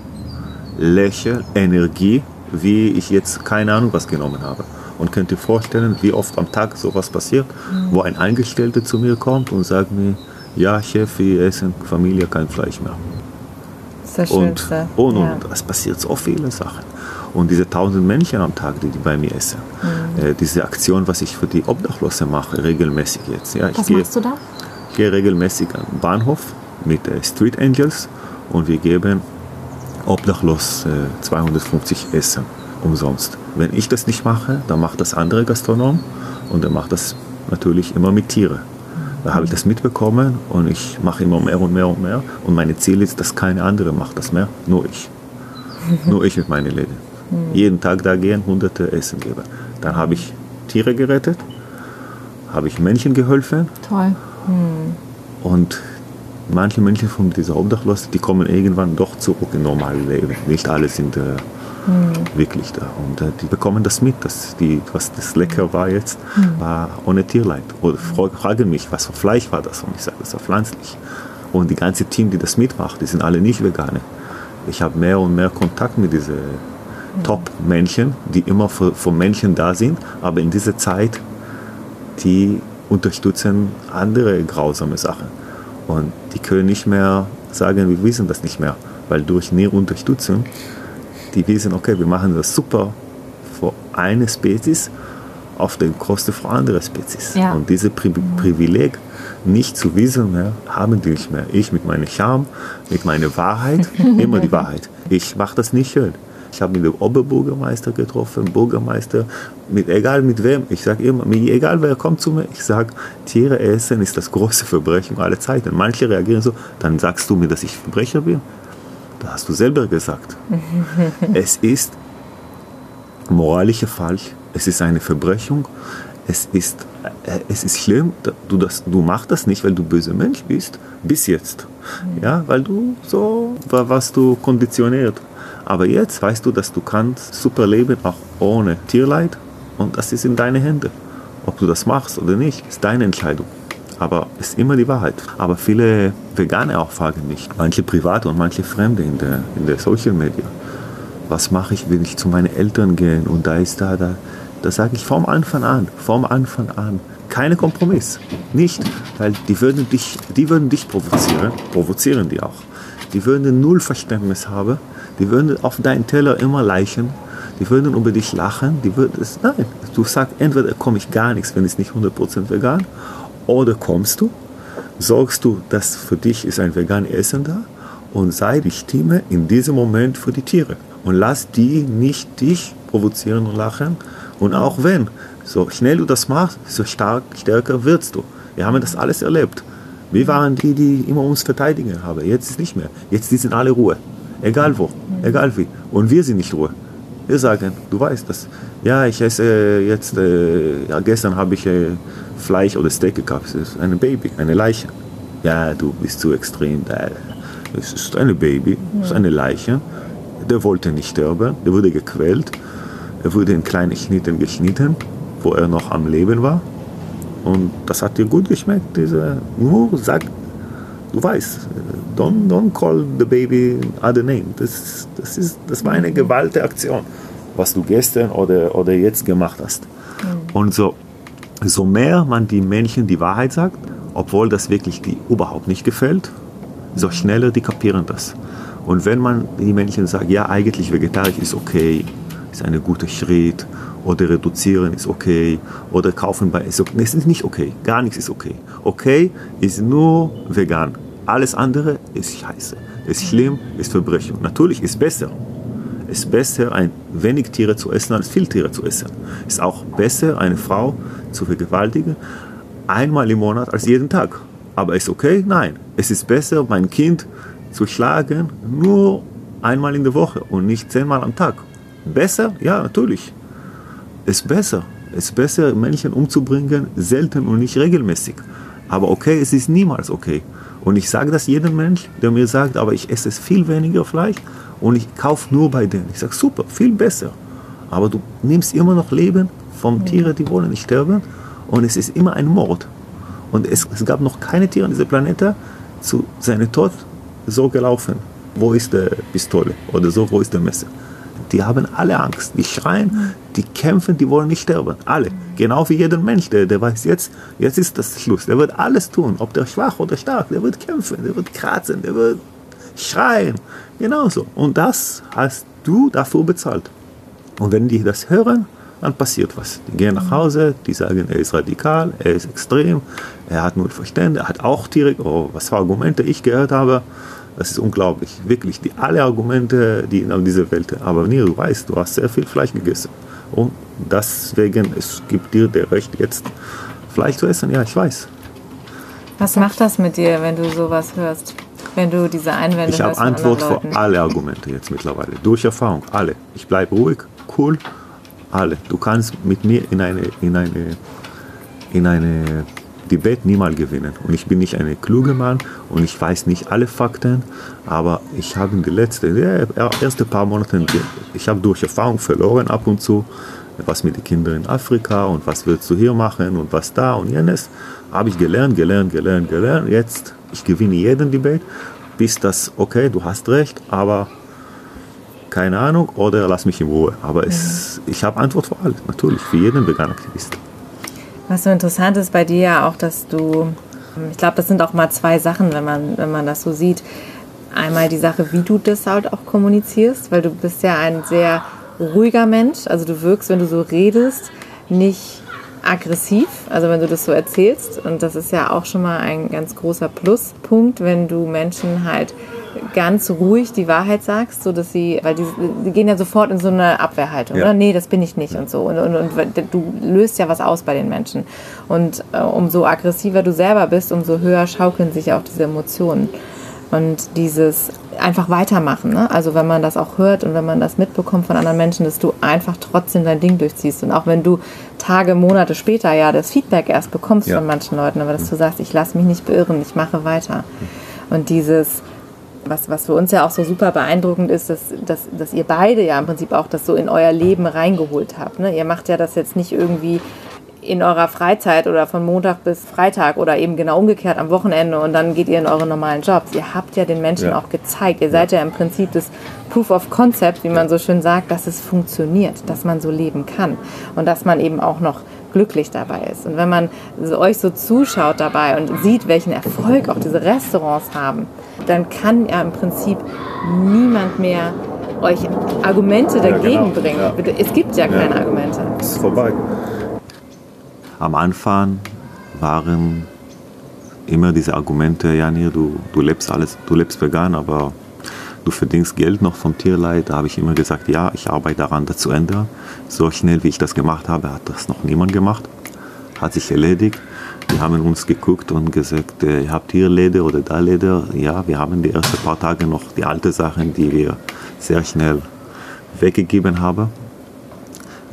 Lächeln, Energie, wie ich jetzt keine Ahnung was genommen habe. Und könnt ihr vorstellen, wie oft am Tag sowas passiert, mhm. wo ein Angestellter zu mir kommt und sagt mir, ja Chef, wir essen Familie kein Fleisch mehr. Das ist das und, und, und, ja. es passiert so viele Sachen. Und diese tausend Menschen am Tag, die, die bei mir essen, mhm. äh, diese Aktion, was ich für die Obdachlosen mache, regelmäßig jetzt. Ja, was machst du da? Ich gehe regelmäßig an den Bahnhof mit äh, Street Angels und wir geben obdachlos äh, 250 Essen umsonst. Wenn ich das nicht mache, dann macht das andere Gastronom und er macht das natürlich immer mit Tieren. Da habe ich das mitbekommen und ich mache immer mehr und mehr und mehr. Und mein Ziel ist, dass keine andere macht das mehr, nur ich. nur ich mit meinen Läden. Jeden Tag da gehen, hunderte Essen geben. Dann habe ich Tiere gerettet, habe ich Menschen geholfen. Toll. Hm. Und manche Menschen von dieser Obdachlosen, die kommen irgendwann doch zurück in normales Leben. Nicht alle sind äh, mhm. wirklich da. Und äh, die bekommen das mit, dass die, was das lecker war jetzt, mhm. war ohne Tierleid. Oder fragen mich, was für Fleisch war das? Und ich sage, das war pflanzlich. Und die ganze Team, die das mitmacht, die sind alle nicht Veganer. Ich habe mehr und mehr Kontakt mit diesen mhm. Top-Menschen, die immer für, für Menschen da sind, aber in dieser Zeit, die unterstützen andere grausame Sachen. Und die können nicht mehr sagen, wir wissen das nicht mehr, weil durch ihre Unterstützung, die wissen, okay, wir machen das super für eine Spezies auf den Kosten von anderen Spezies. Ja. Und dieses Pri Privileg, nicht zu wissen, mehr, haben die nicht mehr. Ich mit meiner Charme, mit meiner Wahrheit, immer die Wahrheit. Ich mache das nicht schön. Ich habe mit dem Oberbürgermeister getroffen, Bürgermeister, mit, egal mit wem. Ich sage immer, egal wer kommt zu mir, ich sage, Tiere essen ist das große Verbrechen aller Zeiten. Manche reagieren so, dann sagst du mir, dass ich Verbrecher bin. Hast du selber gesagt. es ist moralischer falsch, es ist eine Verbrechung, es ist, äh, es ist schlimm, du, das, du machst das nicht, weil du böser Mensch bist, bis jetzt. Ja, weil du so warst du konditioniert. Aber jetzt weißt du, dass du kannst super leben, auch ohne Tierleid. Und das ist in deinen Händen. Ob du das machst oder nicht, ist deine Entscheidung. Aber ist immer die Wahrheit. Aber viele Veganer auch fragen mich, manche Private und manche Fremde in der, in der Social Media. Was mache ich, wenn ich zu meinen Eltern gehe und da ist da, da. Da sage ich vom Anfang an, vom Anfang an, keine Kompromiss. Nicht, weil die würden dich, die würden dich provozieren, provozieren die auch. Die würden null Verständnis haben die würden auf deinen Teller immer leichen. Die würden über dich lachen. Die würden es, nein, du sagst, entweder komme ich gar nichts, wenn es nicht 100% vegan, oder kommst du, sorgst du, dass für dich ist ein veganes Essen da und sei die Stimme in diesem Moment für die Tiere. Und lass die nicht dich provozieren und lachen. Und auch wenn, so schnell du das machst, so stark, stärker wirst du. Wir haben das alles erlebt. Wir waren die, die immer uns verteidigen haben. Jetzt ist nicht mehr. Jetzt sind alle Ruhe. Egal wo, egal wie. Und wir sind nicht Ruhe. Wir sagen, du weißt das. Ja, ich esse jetzt, äh, ja, gestern habe ich äh, Fleisch oder Steak gekauft. Ist ein Baby, eine Leiche. Ja, du bist zu extrem. Es ist ein Baby, es ist eine Leiche. Der wollte nicht sterben, der wurde gequält. Er wurde in kleine Schnitten geschnitten, wo er noch am Leben war. Und das hat dir gut geschmeckt. Diese, nur sag, du weißt, don't, don't call the baby other name. Das, das, ist, das war eine Gewaltaktion, was du gestern oder, oder jetzt gemacht hast. Mhm. Und so, so mehr man die Menschen die Wahrheit sagt, obwohl das wirklich die überhaupt nicht gefällt, so schneller die kapieren das. Und wenn man die Menschen sagt, ja, eigentlich vegetarisch ist okay, ist ein guter Schritt, oder reduzieren ist okay, oder kaufen bei ist okay. Es ist nicht okay, gar nichts ist okay. Okay ist nur vegan. Alles andere ist scheiße, ist schlimm, ist Verbrechen. Natürlich ist besser. Ist besser, ein wenig Tiere zu essen, als viel Tiere zu essen. Ist auch besser, eine Frau zu vergewaltigen, einmal im Monat als jeden Tag. Aber ist okay? Nein. Es ist besser, mein Kind zu schlagen, nur einmal in der Woche und nicht zehnmal am Tag. Besser? Ja, natürlich. Ist besser. Ist besser, Menschen umzubringen, selten und nicht regelmäßig. Aber okay, es ist niemals okay. Und ich sage das jedem Mensch, der mir sagt, aber ich esse viel weniger Fleisch und ich kaufe nur bei denen. Ich sage, super, viel besser. Aber du nimmst immer noch Leben von Tieren, die wollen nicht sterben. Und es ist immer ein Mord. Und es, es gab noch keine Tiere auf diesem Planeten zu seinem Tod so gelaufen. Wo ist die Pistole? Oder so, wo ist der Messer? Die haben alle Angst. Die schreien, die kämpfen, die wollen nicht sterben. Alle. Genau wie jeder Mensch, der, der weiß jetzt, jetzt ist das Schluss. Der wird alles tun, ob der schwach oder stark, der wird kämpfen, der wird kratzen, der wird schreien. Genauso. Und das hast du dafür bezahlt. Und wenn die das hören, dann passiert was. Die gehen nach Hause, die sagen, er ist radikal, er ist extrem, er hat null Verständnis, er hat auch Tiere, oh, was für Argumente ich gehört habe. Das ist unglaublich. Wirklich, die, alle Argumente, die in dieser Welt. Aber nie, du weißt, du hast sehr viel Fleisch gegessen. Und deswegen, es gibt dir der Recht, jetzt Fleisch zu essen. Ja, ich weiß. Was macht das mit dir, wenn du sowas hörst? Wenn du diese Einwände Ich habe Antwort für alle Argumente jetzt mittlerweile. Durch Erfahrung, alle. Ich bleibe ruhig, cool, alle. Du kannst mit mir in eine, in eine, in eine Debate niemals gewinnen. Und ich bin nicht ein kluger Mann und ich weiß nicht alle Fakten, aber ich habe in den letzten, ja, ersten paar Monaten, ich habe durch Erfahrung verloren ab und zu, was mit den Kindern in Afrika und was willst du hier machen und was da und jenes, habe ich gelernt, gelernt, gelernt, gelernt. Jetzt, ich gewinne jeden Debate, bis das, okay, du hast recht, aber keine Ahnung, oder lass mich in Ruhe. Aber es, ich habe Antwort für alles, natürlich, für jeden Vegan-Aktivist. Was so interessant ist bei dir ja auch, dass du, ich glaube, das sind auch mal zwei Sachen, wenn man, wenn man das so sieht. Einmal die Sache, wie du das halt auch kommunizierst, weil du bist ja ein sehr ruhiger Mensch. Also du wirkst, wenn du so redest, nicht aggressiv, also wenn du das so erzählst. Und das ist ja auch schon mal ein ganz großer Pluspunkt, wenn du Menschen halt ganz ruhig die Wahrheit sagst, so dass sie, weil die, die gehen ja sofort in so eine Abwehrhaltung, ja. oder? Nee, das bin ich nicht und so. Und, und, und, du löst ja was aus bei den Menschen. Und äh, umso aggressiver du selber bist, umso höher schaukeln sich auch diese Emotionen. Und dieses einfach weitermachen. Ne? Also wenn man das auch hört und wenn man das mitbekommt von anderen Menschen, dass du einfach trotzdem dein Ding durchziehst. Und auch wenn du Tage, Monate später ja das Feedback erst bekommst ja. von manchen Leuten, aber dass du sagst, ich lasse mich nicht beirren, ich mache weiter. Und dieses was, was für uns ja auch so super beeindruckend ist, dass, dass, dass ihr beide ja im Prinzip auch das so in euer Leben reingeholt habt. Ne? Ihr macht ja das jetzt nicht irgendwie in eurer Freizeit oder von Montag bis Freitag oder eben genau umgekehrt am Wochenende und dann geht ihr in eure normalen Jobs. Ihr habt ja den Menschen ja. auch gezeigt. Ihr seid ja. im Prinzip das Proof of Concept, wie man so schön sagt, dass es funktioniert, dass man so leben kann und dass man eben auch noch glücklich dabei ist. Und wenn man euch so zuschaut dabei und sieht, welchen Erfolg auch diese Restaurants haben, dann kann ja im Prinzip niemand mehr euch Argumente dagegen ja, genau. bringen. Ja. Es gibt ja keine. Argumente. Es ist vorbei. Am Anfang waren immer diese Argumente, ja, nee, du, du lebst alles, du lebst vegan, aber du verdienst Geld noch vom Tierleid. Da habe ich immer gesagt, ja, ich arbeite daran, das zu ändern. So schnell wie ich das gemacht habe, hat das noch niemand gemacht. Hat sich erledigt. Die haben uns geguckt und gesagt, äh, ihr habt hier Leder oder da Leder. Ja, wir haben die ersten paar Tage noch die alten Sachen, die wir sehr schnell weggegeben haben.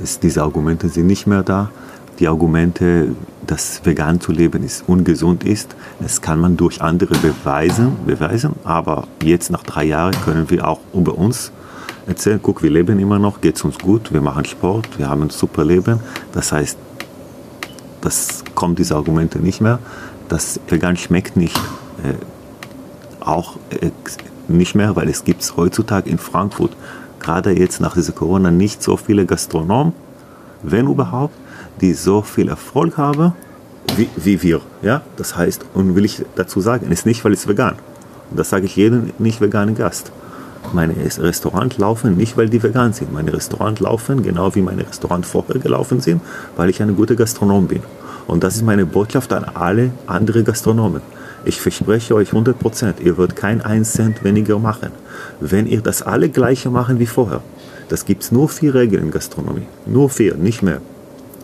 Ist, diese Argumente sind nicht mehr da. Die Argumente, dass vegan zu leben ist ungesund ist, das kann man durch andere beweisen, beweisen. Aber jetzt nach drei Jahren können wir auch über uns erzählen, guck, wir leben immer noch, geht es uns gut, wir machen Sport, wir haben ein super Leben. Das heißt, das kommt diese Argumente nicht mehr. Das vegan schmeckt nicht, äh, auch äh, nicht mehr, weil es gibt heutzutage in Frankfurt, gerade jetzt nach dieser Corona, nicht so viele Gastronomen, wenn überhaupt, die so viel Erfolg haben wie, wie wir. Ja? Das heißt, und will ich dazu sagen, ist nicht, weil es vegan. Und das sage ich jedem nicht veganen Gast. Meine Restaurants laufen nicht, weil die vegan sind. Meine Restaurants laufen genau wie meine Restaurants vorher gelaufen sind, weil ich eine gute Gastronom bin. Und das ist meine Botschaft an alle anderen Gastronomen. Ich verspreche euch 100 Prozent, ihr werdet kein 1 Cent weniger machen, wenn ihr das alle gleiche machen wie vorher. Das gibt es nur vier Regeln in Gastronomie. Nur vier, nicht mehr.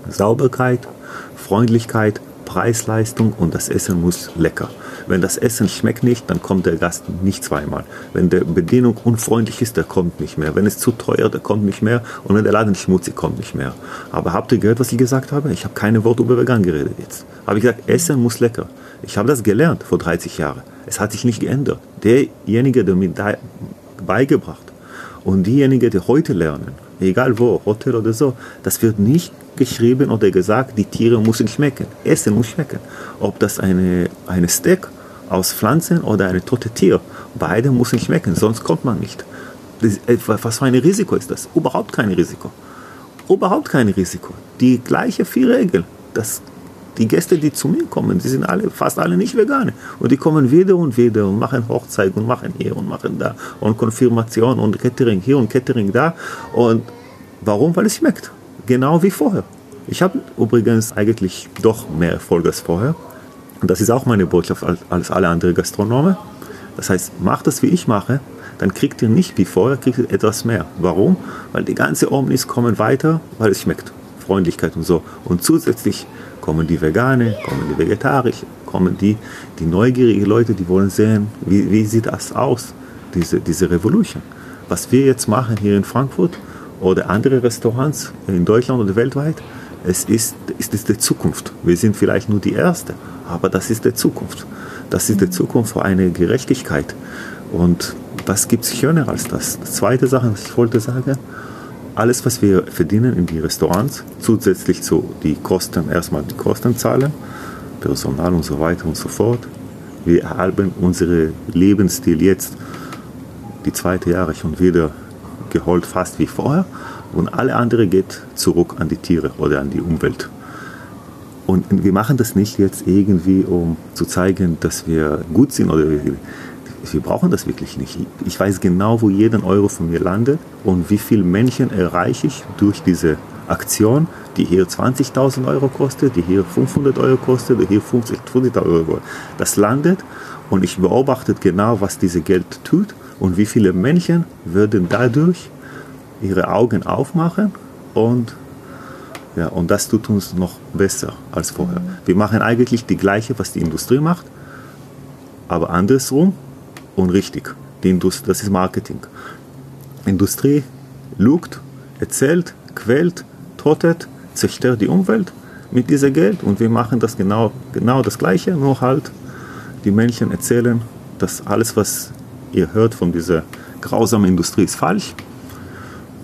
Sauberkeit, Freundlichkeit, Preis-Leistung und das Essen muss lecker. Wenn das Essen schmeckt nicht, dann kommt der Gast nicht zweimal. Wenn die Bedienung unfreundlich ist, der kommt nicht mehr. Wenn es zu teuer, der kommt nicht mehr. Und wenn der Laden schmutzig kommt nicht mehr. Aber habt ihr gehört, was ich gesagt habe? Ich habe keine Worte über Vegan geredet jetzt. Habe ich gesagt, Essen muss lecker. Ich habe das gelernt vor 30 Jahren. Es hat sich nicht geändert. Derjenige, der mir beigebracht und diejenigen, die heute lernen, egal wo, Hotel oder so, das wird nicht geschrieben oder gesagt, die Tiere müssen schmecken. Essen muss schmecken. Ob das eine, eine Steak aus Pflanzen oder eine tote Tier, beide müssen schmecken, sonst kommt man nicht. Äh, was für ein Risiko ist das? Überhaupt kein Risiko. Überhaupt kein Risiko. Die gleiche vier Regeln. Das, die Gäste, die zu mir kommen, die sind alle, fast alle nicht Veganer. Und die kommen wieder und wieder und machen Hochzeit und machen hier und machen da und Konfirmation und Catering hier und Catering da. Und warum? Weil es schmeckt genau wie vorher. Ich habe übrigens eigentlich doch mehr Erfolg als vorher. Und das ist auch meine Botschaft als alle anderen Gastronomen. Das heißt, macht das wie ich mache, dann kriegt ihr nicht wie vorher, kriegt ihr etwas mehr. Warum? Weil die ganze Omnis kommen weiter, weil es schmeckt. Freundlichkeit und so. Und zusätzlich kommen die Vegane, kommen die Vegetarier, kommen die, die neugierigen Leute, die wollen sehen, wie, wie sieht das aus, diese, diese Revolution. Was wir jetzt machen hier in Frankfurt, oder andere Restaurants in Deutschland oder weltweit. Es ist, es ist die Zukunft. Wir sind vielleicht nur die Erste, aber das ist die Zukunft. Das ist die Zukunft für eine Gerechtigkeit. Und was gibt es schöner als das? Die zweite Sache, was ich wollte sagen, alles, was wir verdienen in die Restaurants, zusätzlich zu die Kosten, erstmal die Kosten zahlen, Personal und so weiter und so fort. Wir haben unseren Lebensstil jetzt die zweite Jahre schon wieder geholt fast wie vorher und alle andere geht zurück an die Tiere oder an die Umwelt. Und wir machen das nicht jetzt irgendwie, um zu zeigen, dass wir gut sind oder wir, brauchen das wirklich nicht. Ich weiß genau, wo jeden Euro von mir landet und wie viele Menschen erreiche ich durch diese Aktion, die hier 20.000 Euro kostet, die hier 500 Euro kostet, die hier 50.000 Euro. Das landet und ich beobachte genau, was dieses Geld tut und wie viele Menschen würden dadurch ihre Augen aufmachen und, ja, und das tut uns noch besser als vorher. Wir machen eigentlich die gleiche, was die Industrie macht, aber andersrum und richtig. Die Industrie, das ist Marketing. Industrie lügt, erzählt, quält, totet, zerstört die Umwelt mit diesem Geld und wir machen das genau, genau das Gleiche, nur halt die Menschen erzählen, dass alles, was ihr hört von dieser grausamen Industrie ist falsch,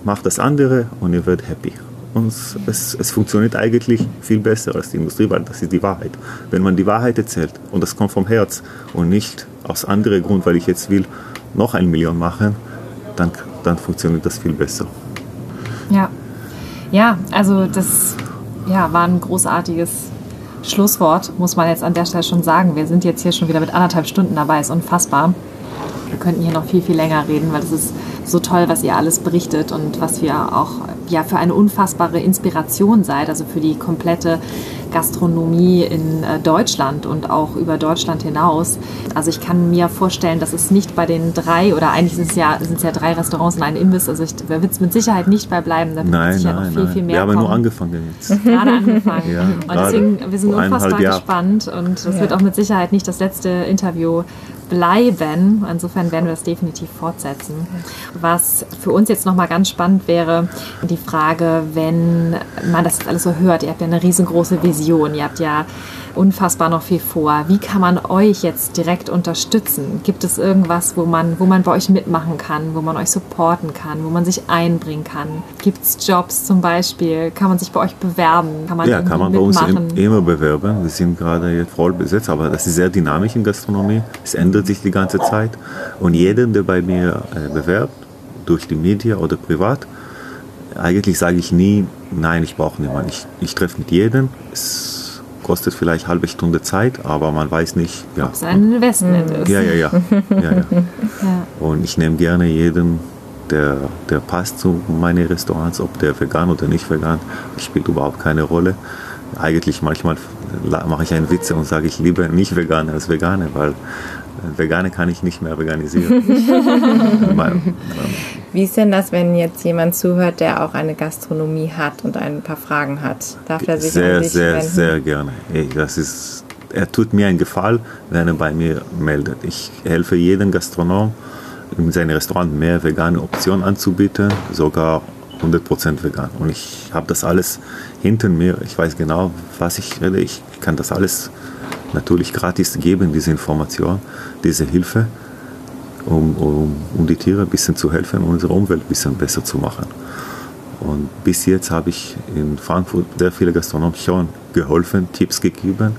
macht das andere und ihr werdet happy. Und es, es funktioniert eigentlich viel besser als die Industrie, weil das ist die Wahrheit. Wenn man die Wahrheit erzählt und das kommt vom Herz und nicht aus anderem Grund, weil ich jetzt will, noch ein Million machen, dann, dann funktioniert das viel besser. Ja, ja, also das ja, war ein großartiges Schlusswort, muss man jetzt an der Stelle schon sagen. Wir sind jetzt hier schon wieder mit anderthalb Stunden dabei, ist unfassbar. Wir könnten hier noch viel, viel länger reden, weil es ist so toll, was ihr alles berichtet und was wir auch ja, für eine unfassbare Inspiration seid, also für die komplette Gastronomie in äh, Deutschland und auch über Deutschland hinaus. Also ich kann mir vorstellen, dass es nicht bei den drei oder eigentlich sind es ja, sind es ja drei Restaurants und ein Imbiss, also ich, da wird es mit Sicherheit nicht bei bleiben. Da wird Nein, sicher nein, noch viel, nein. viel mehr Wir haben kommen. nur angefangen jetzt. gerade angefangen. Ja, und deswegen, wir sind unfassbar gespannt und das Ja. wird auch mit Sicherheit nicht das letzte Interview bleiben. Insofern werden wir das definitiv fortsetzen. Was für uns jetzt nochmal ganz spannend wäre, die Frage, wenn man das jetzt alles so hört, ihr habt ja eine riesengroße Vision, ihr habt ja unfassbar noch viel vor. Wie kann man euch jetzt direkt unterstützen? Gibt es irgendwas, wo man, wo man bei euch mitmachen kann, wo man euch supporten kann, wo man sich einbringen kann? Gibt es Jobs zum Beispiel? Kann man sich bei euch bewerben? Kann man Ja, kann man bei irgendwie uns mitmachen? im, immer bewerben. Wir sind gerade jetzt voll besetzt, aber das ist sehr dynamisch in Gastronomie. Es ändert sich die ganze Zeit. Und jeden, der bei mir äh, bewerbt, durch die Medien oder privat, eigentlich sage ich nie, nein, ich brauche niemanden. Ich, ich treffe mit jedem. Es kostet vielleicht eine halbe Stunde Zeit, aber man weiß nicht. Ja, Ob es ein Investment ist. ja, ja, ja. ja, ja. Ja. Und ich nehme gerne jeden, der, der passt zu meinen Restaurants, ob der vegan oder nicht vegan, spielt überhaupt keine Rolle. Eigentlich manchmal mache ich einen Witz und sage ich lieber nicht vegan als Veganer, weil Vegane kann ich nicht mehr veganisieren. Weil, Wie ist denn das, wenn jetzt jemand zuhört, der auch eine Gastronomie hat und ein paar Fragen hat? Darf er sich sehr, sehr, wenden? sehr gerne. Das ist, er tut mir einen Gefallen, wenn er bei mir meldet. Ich helfe jedem Gastronom, in seinem Restaurant mehr vegane Optionen anzubieten, sogar 100% vegan. Und ich habe das alles hinter mir. Ich weiß genau, was ich rede. Ich kann das alles natürlich gratis geben, diese Information, diese Hilfe, um, um, um die Tiere ein bisschen zu helfen unsere Umwelt ein bisschen besser zu machen. Und bis jetzt habe ich in Frankfurt sehr viele Gastronomen schon geholfen, Tipps gegeben,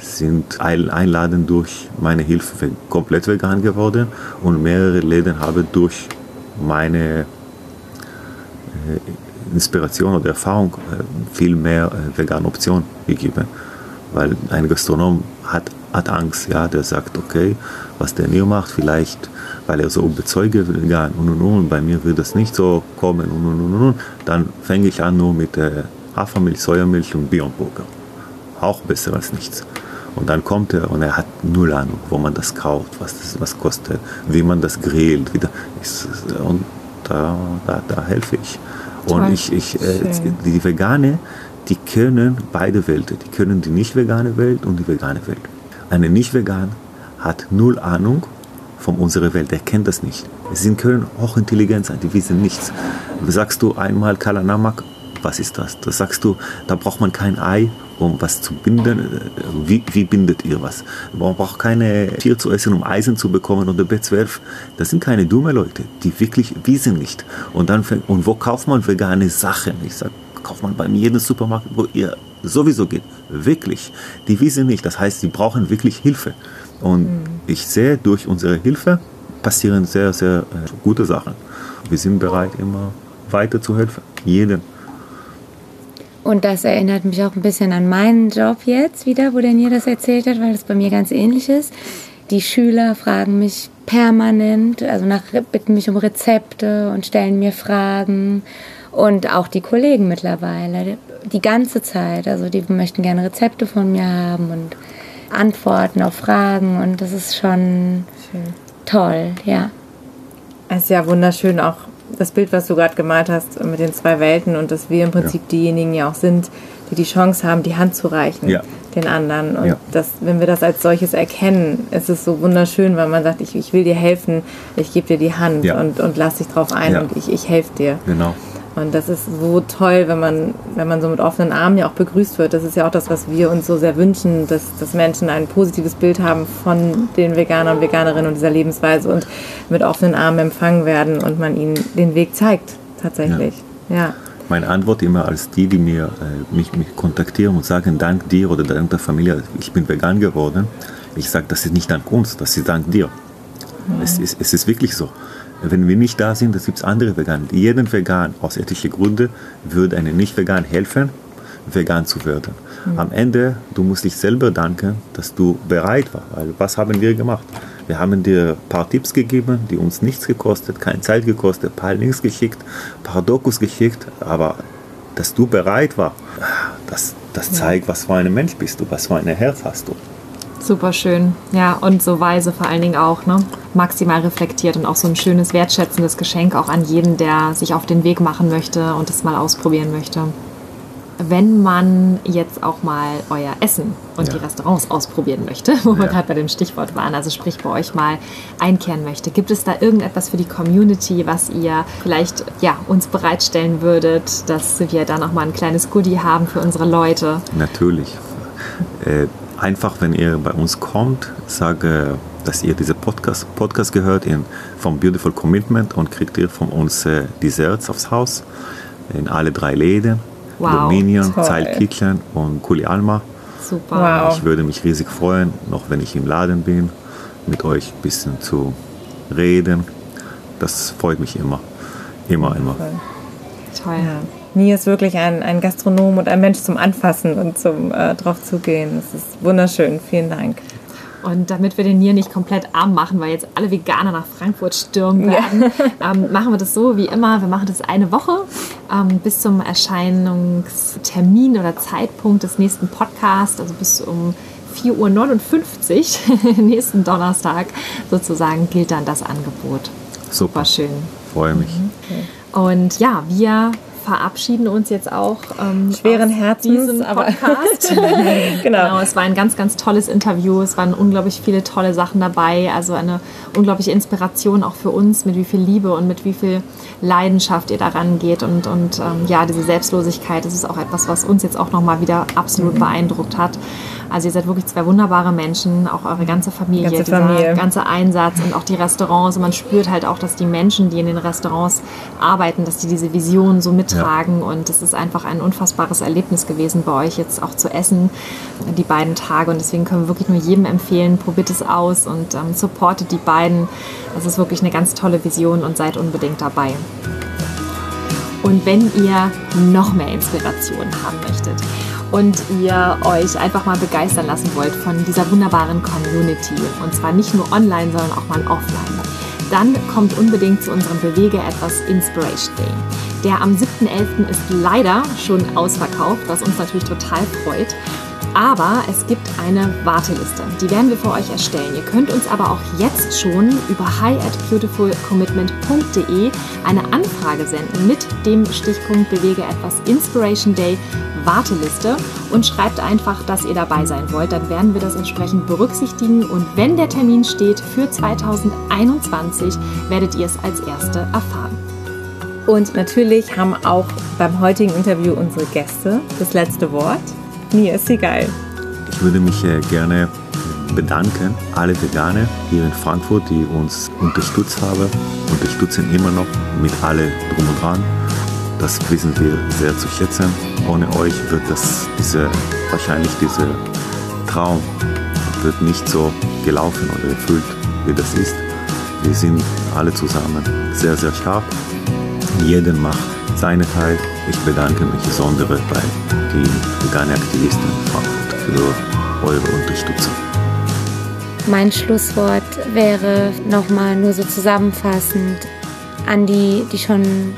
sind ein- einladen durch meine Hilfe komplett vegan geworden und mehrere Läden haben durch meine Inspiration oder Erfahrung äh, viel mehr äh, vegane Optionen gegeben. Weil ein Gastronom hat, hat Angst, ja, der sagt, okay, was der Neo macht, vielleicht, weil er so überzeugt vegan und und und, bei mir wird das nicht so kommen und und und und, dann fange ich an nur mit äh, Hafermilch, Sojamilch und Beyond Burger. Auch besser als nichts. Und dann kommt er und er hat null Ahnung, wo man das kauft, was das was kostet, wie man das grillt. Wie da, und da, da, da helfe ich. Und ich, ich, äh, die Vegane, die können beide Welten. Die können die nicht vegane Welt und die vegane Welt. Eine nicht vegan hat null Ahnung von unserer Welt. Er kennt das nicht. Sie können auch intelligent sein, die wissen nichts. Sagst du einmal Kalanamak, was ist das? Das sagst du, da braucht man kein Ei, um was zu binden. Wie, wie bindet ihr was? Man braucht keine Tier zu essen, um Eisen zu bekommen oder B12. Das sind keine dumme Leute, die wirklich wissen nicht. Und dann fängt, und wo kauft man vegane Sachen? Ich sag, kauft man bei jedem Supermarkt, wo ihr sowieso geht. Wirklich. Die wissen nicht. Das heißt, sie brauchen wirklich Hilfe. Und ich sehe, durch unsere Hilfe passieren sehr, sehr äh, gute Sachen. Wir sind bereit, immer weiter zu helfen. Jedem. Und das erinnert mich auch ein bisschen an meinen Job jetzt wieder, wo der Nier das erzählt hat, weil das bei mir ganz ähnlich ist. Die Schüler fragen mich permanent, also nach, bitten mich um Rezepte und stellen mir Fragen. Und auch die Kollegen mittlerweile, die ganze Zeit. Also die möchten gerne Rezepte von mir haben und Antworten auf Fragen. Und das ist schon Schön. toll, ja. Es ist ja wunderschön auch das Bild, was du gerade gemalt hast mit den zwei Welten und dass wir im Prinzip diejenigen ja auch sind, die die Chance haben, die Hand zu reichen Ja. den anderen. Und Ja. das, wenn wir das als solches erkennen, ist es so wunderschön, weil man sagt, ich, ich will dir helfen, ich gebe dir die Hand Ja. und, und lass dich drauf ein Ja. und ich, ich helfe dir. Genau. Und das ist so toll, wenn man, wenn man so mit offenen Armen ja auch begrüßt wird. Das ist ja auch das, was wir uns so sehr wünschen, dass, dass Menschen ein positives Bild haben von den Veganern und Veganerinnen und dieser Lebensweise und mit offenen Armen empfangen werden und man ihnen den Weg zeigt, tatsächlich. Ja. Meine Antwort immer als die, die mir, äh, mich, mich kontaktieren und sagen, dank dir oder dank der Familie, ich bin vegan geworden. Ich sage, das ist nicht dank uns, das ist dank dir. Es, ist, es ist wirklich so. Wenn wir nicht da sind, das gibt es andere Veganer. Jeden Vegan aus ethischen Gründen würde einem Nicht-Vegan helfen, vegan zu werden. Am Ende, du musst dich selber danken, dass du bereit warst. Weil was haben wir gemacht? Wir haben dir ein paar Tipps gegeben, die uns nichts gekostet, keine Zeit gekostet, ein paar Links geschickt, ein paar Dokus geschickt, aber dass du bereit warst, das, Das zeigt, was für ein Mensch bist du, was für ein Herz hast du. Super schön. Ja, und so weise vor allen Dingen auch, ne? Maximal reflektiert und auch so ein schönes, wertschätzendes Geschenk auch an jeden, der sich auf den Weg machen möchte und es mal ausprobieren möchte. Wenn man jetzt auch mal euer Essen und Ja. die Restaurants ausprobieren möchte, wo wir Ja. gerade bei dem Stichwort waren, also sprich bei euch mal einkehren möchte, gibt es da irgendetwas für die Community, was ihr vielleicht ja, uns bereitstellen würdet, dass wir da nochmal ein kleines Goodie haben für unsere Leute? Natürlich. Äh, einfach, wenn ihr bei uns kommt, sage, dass ihr diese Podcast, Podcast gehört in, vom Beautiful Commitment und kriegt ihr von uns äh, Desserts aufs Haus in alle drei Läden. Wow, Dominion, toll. Zeilkitchen und Kuli Alma. Super. Wow. Ich würde mich riesig freuen, noch wenn ich im Laden bin, mit euch ein bisschen zu reden. Das freut mich immer. Immer, immer. Toll. Ja. Nie ist wirklich ein, ein Gastronom und ein Mensch zum Anfassen und zum äh, drauf zugehen. Das ist wunderschön. Vielen Dank. Und damit wir den Nier nicht komplett arm machen, weil jetzt alle Veganer nach Frankfurt stürmen werden, ähm, machen wir das so wie immer. Wir machen das eine Woche ähm, bis zum Erscheinungstermin oder Zeitpunkt des nächsten Podcasts, also bis um 4.59 Uhr nächsten Donnerstag sozusagen gilt dann das Angebot. Super. Super schön. Freue mich. Und ja, wir verabschieden uns jetzt auch ähm, Schweren Herzens, aber- Podcast. Genau. Genau, es war ein ganz, ganz tolles Interview. Es waren unglaublich viele tolle Sachen dabei. Also eine unglaubliche Inspiration auch für uns, mit wie viel Liebe und mit wie viel Leidenschaft ihr daran geht. Und, und ähm, ja, diese Selbstlosigkeit, das ist auch etwas, was uns jetzt auch nochmal wieder absolut Mhm. beeindruckt hat. Also ihr seid wirklich zwei wunderbare Menschen, auch eure ganze Familie, Ganze dieser Familie. ganze Einsatz und auch die Restaurants. Und man spürt halt auch, dass die Menschen, die in den Restaurants arbeiten, dass die diese Vision so mittragen. Und es ist einfach ein unfassbares Erlebnis gewesen bei euch jetzt auch zu essen, die beiden Tage. Und deswegen können wir wirklich nur jedem empfehlen, probiert es aus und ähm, supportet die beiden. Das ist wirklich eine ganz tolle Vision und seid unbedingt dabei. Und wenn ihr noch mehr Inspiration haben möchtet und ihr euch einfach mal begeistern lassen wollt von dieser wunderbaren Community, und zwar nicht nur online, sondern auch mal offline, dann kommt unbedingt zu unserem Bewege etwas Inspiration Day. Der am 7.11. ist leider schon ausverkauft, was uns natürlich total freut. Aber es gibt eine Warteliste. Die werden wir für euch erstellen. Ihr könnt uns aber auch jetzt schon über hi eine Anfrage senden mit dem Stichpunkt Bewege etwas Inspiration Day Warteliste und schreibt einfach, dass ihr dabei sein wollt. Dann werden wir das entsprechend berücksichtigen und wenn der Termin steht für 2021, werdet ihr es als Erste erfahren. Und natürlich haben auch beim heutigen Interview unsere Gäste das letzte Wort. Mir ist geil. Ich würde mich äh, gerne bedanken, alle Veganer hier in Frankfurt, die uns unterstützt haben, unterstützen immer noch mit alle drum und dran. Das wissen wir sehr zu schätzen. Ohne euch wird das diese, wahrscheinlich dieser Traum wird nicht so gelaufen oder erfüllt, wie das ist. Wir sind alle zusammen sehr, sehr stark. Jeder macht seinen Teil. Ich bedanke mich insbesondere bei den veganen Aktivisten in Frankfurt für eure Unterstützung. Mein Schlusswort wäre nochmal nur so zusammenfassend an die, die schon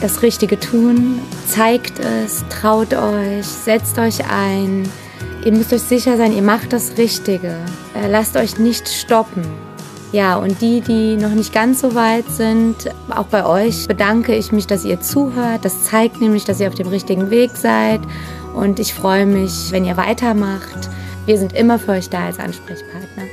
das Richtige tun. Zeigt es, traut euch, setzt euch ein. Ihr müsst euch sicher sein, ihr macht das Richtige. Äh, Lasst euch nicht stoppen. Ja, und die, die noch nicht ganz so weit sind, auch bei euch bedanke ich mich, dass ihr zuhört. Das zeigt nämlich, dass ihr auf dem richtigen Weg seid. Und ich freue mich, wenn ihr weitermacht. Wir sind immer für euch da als Ansprechpartner.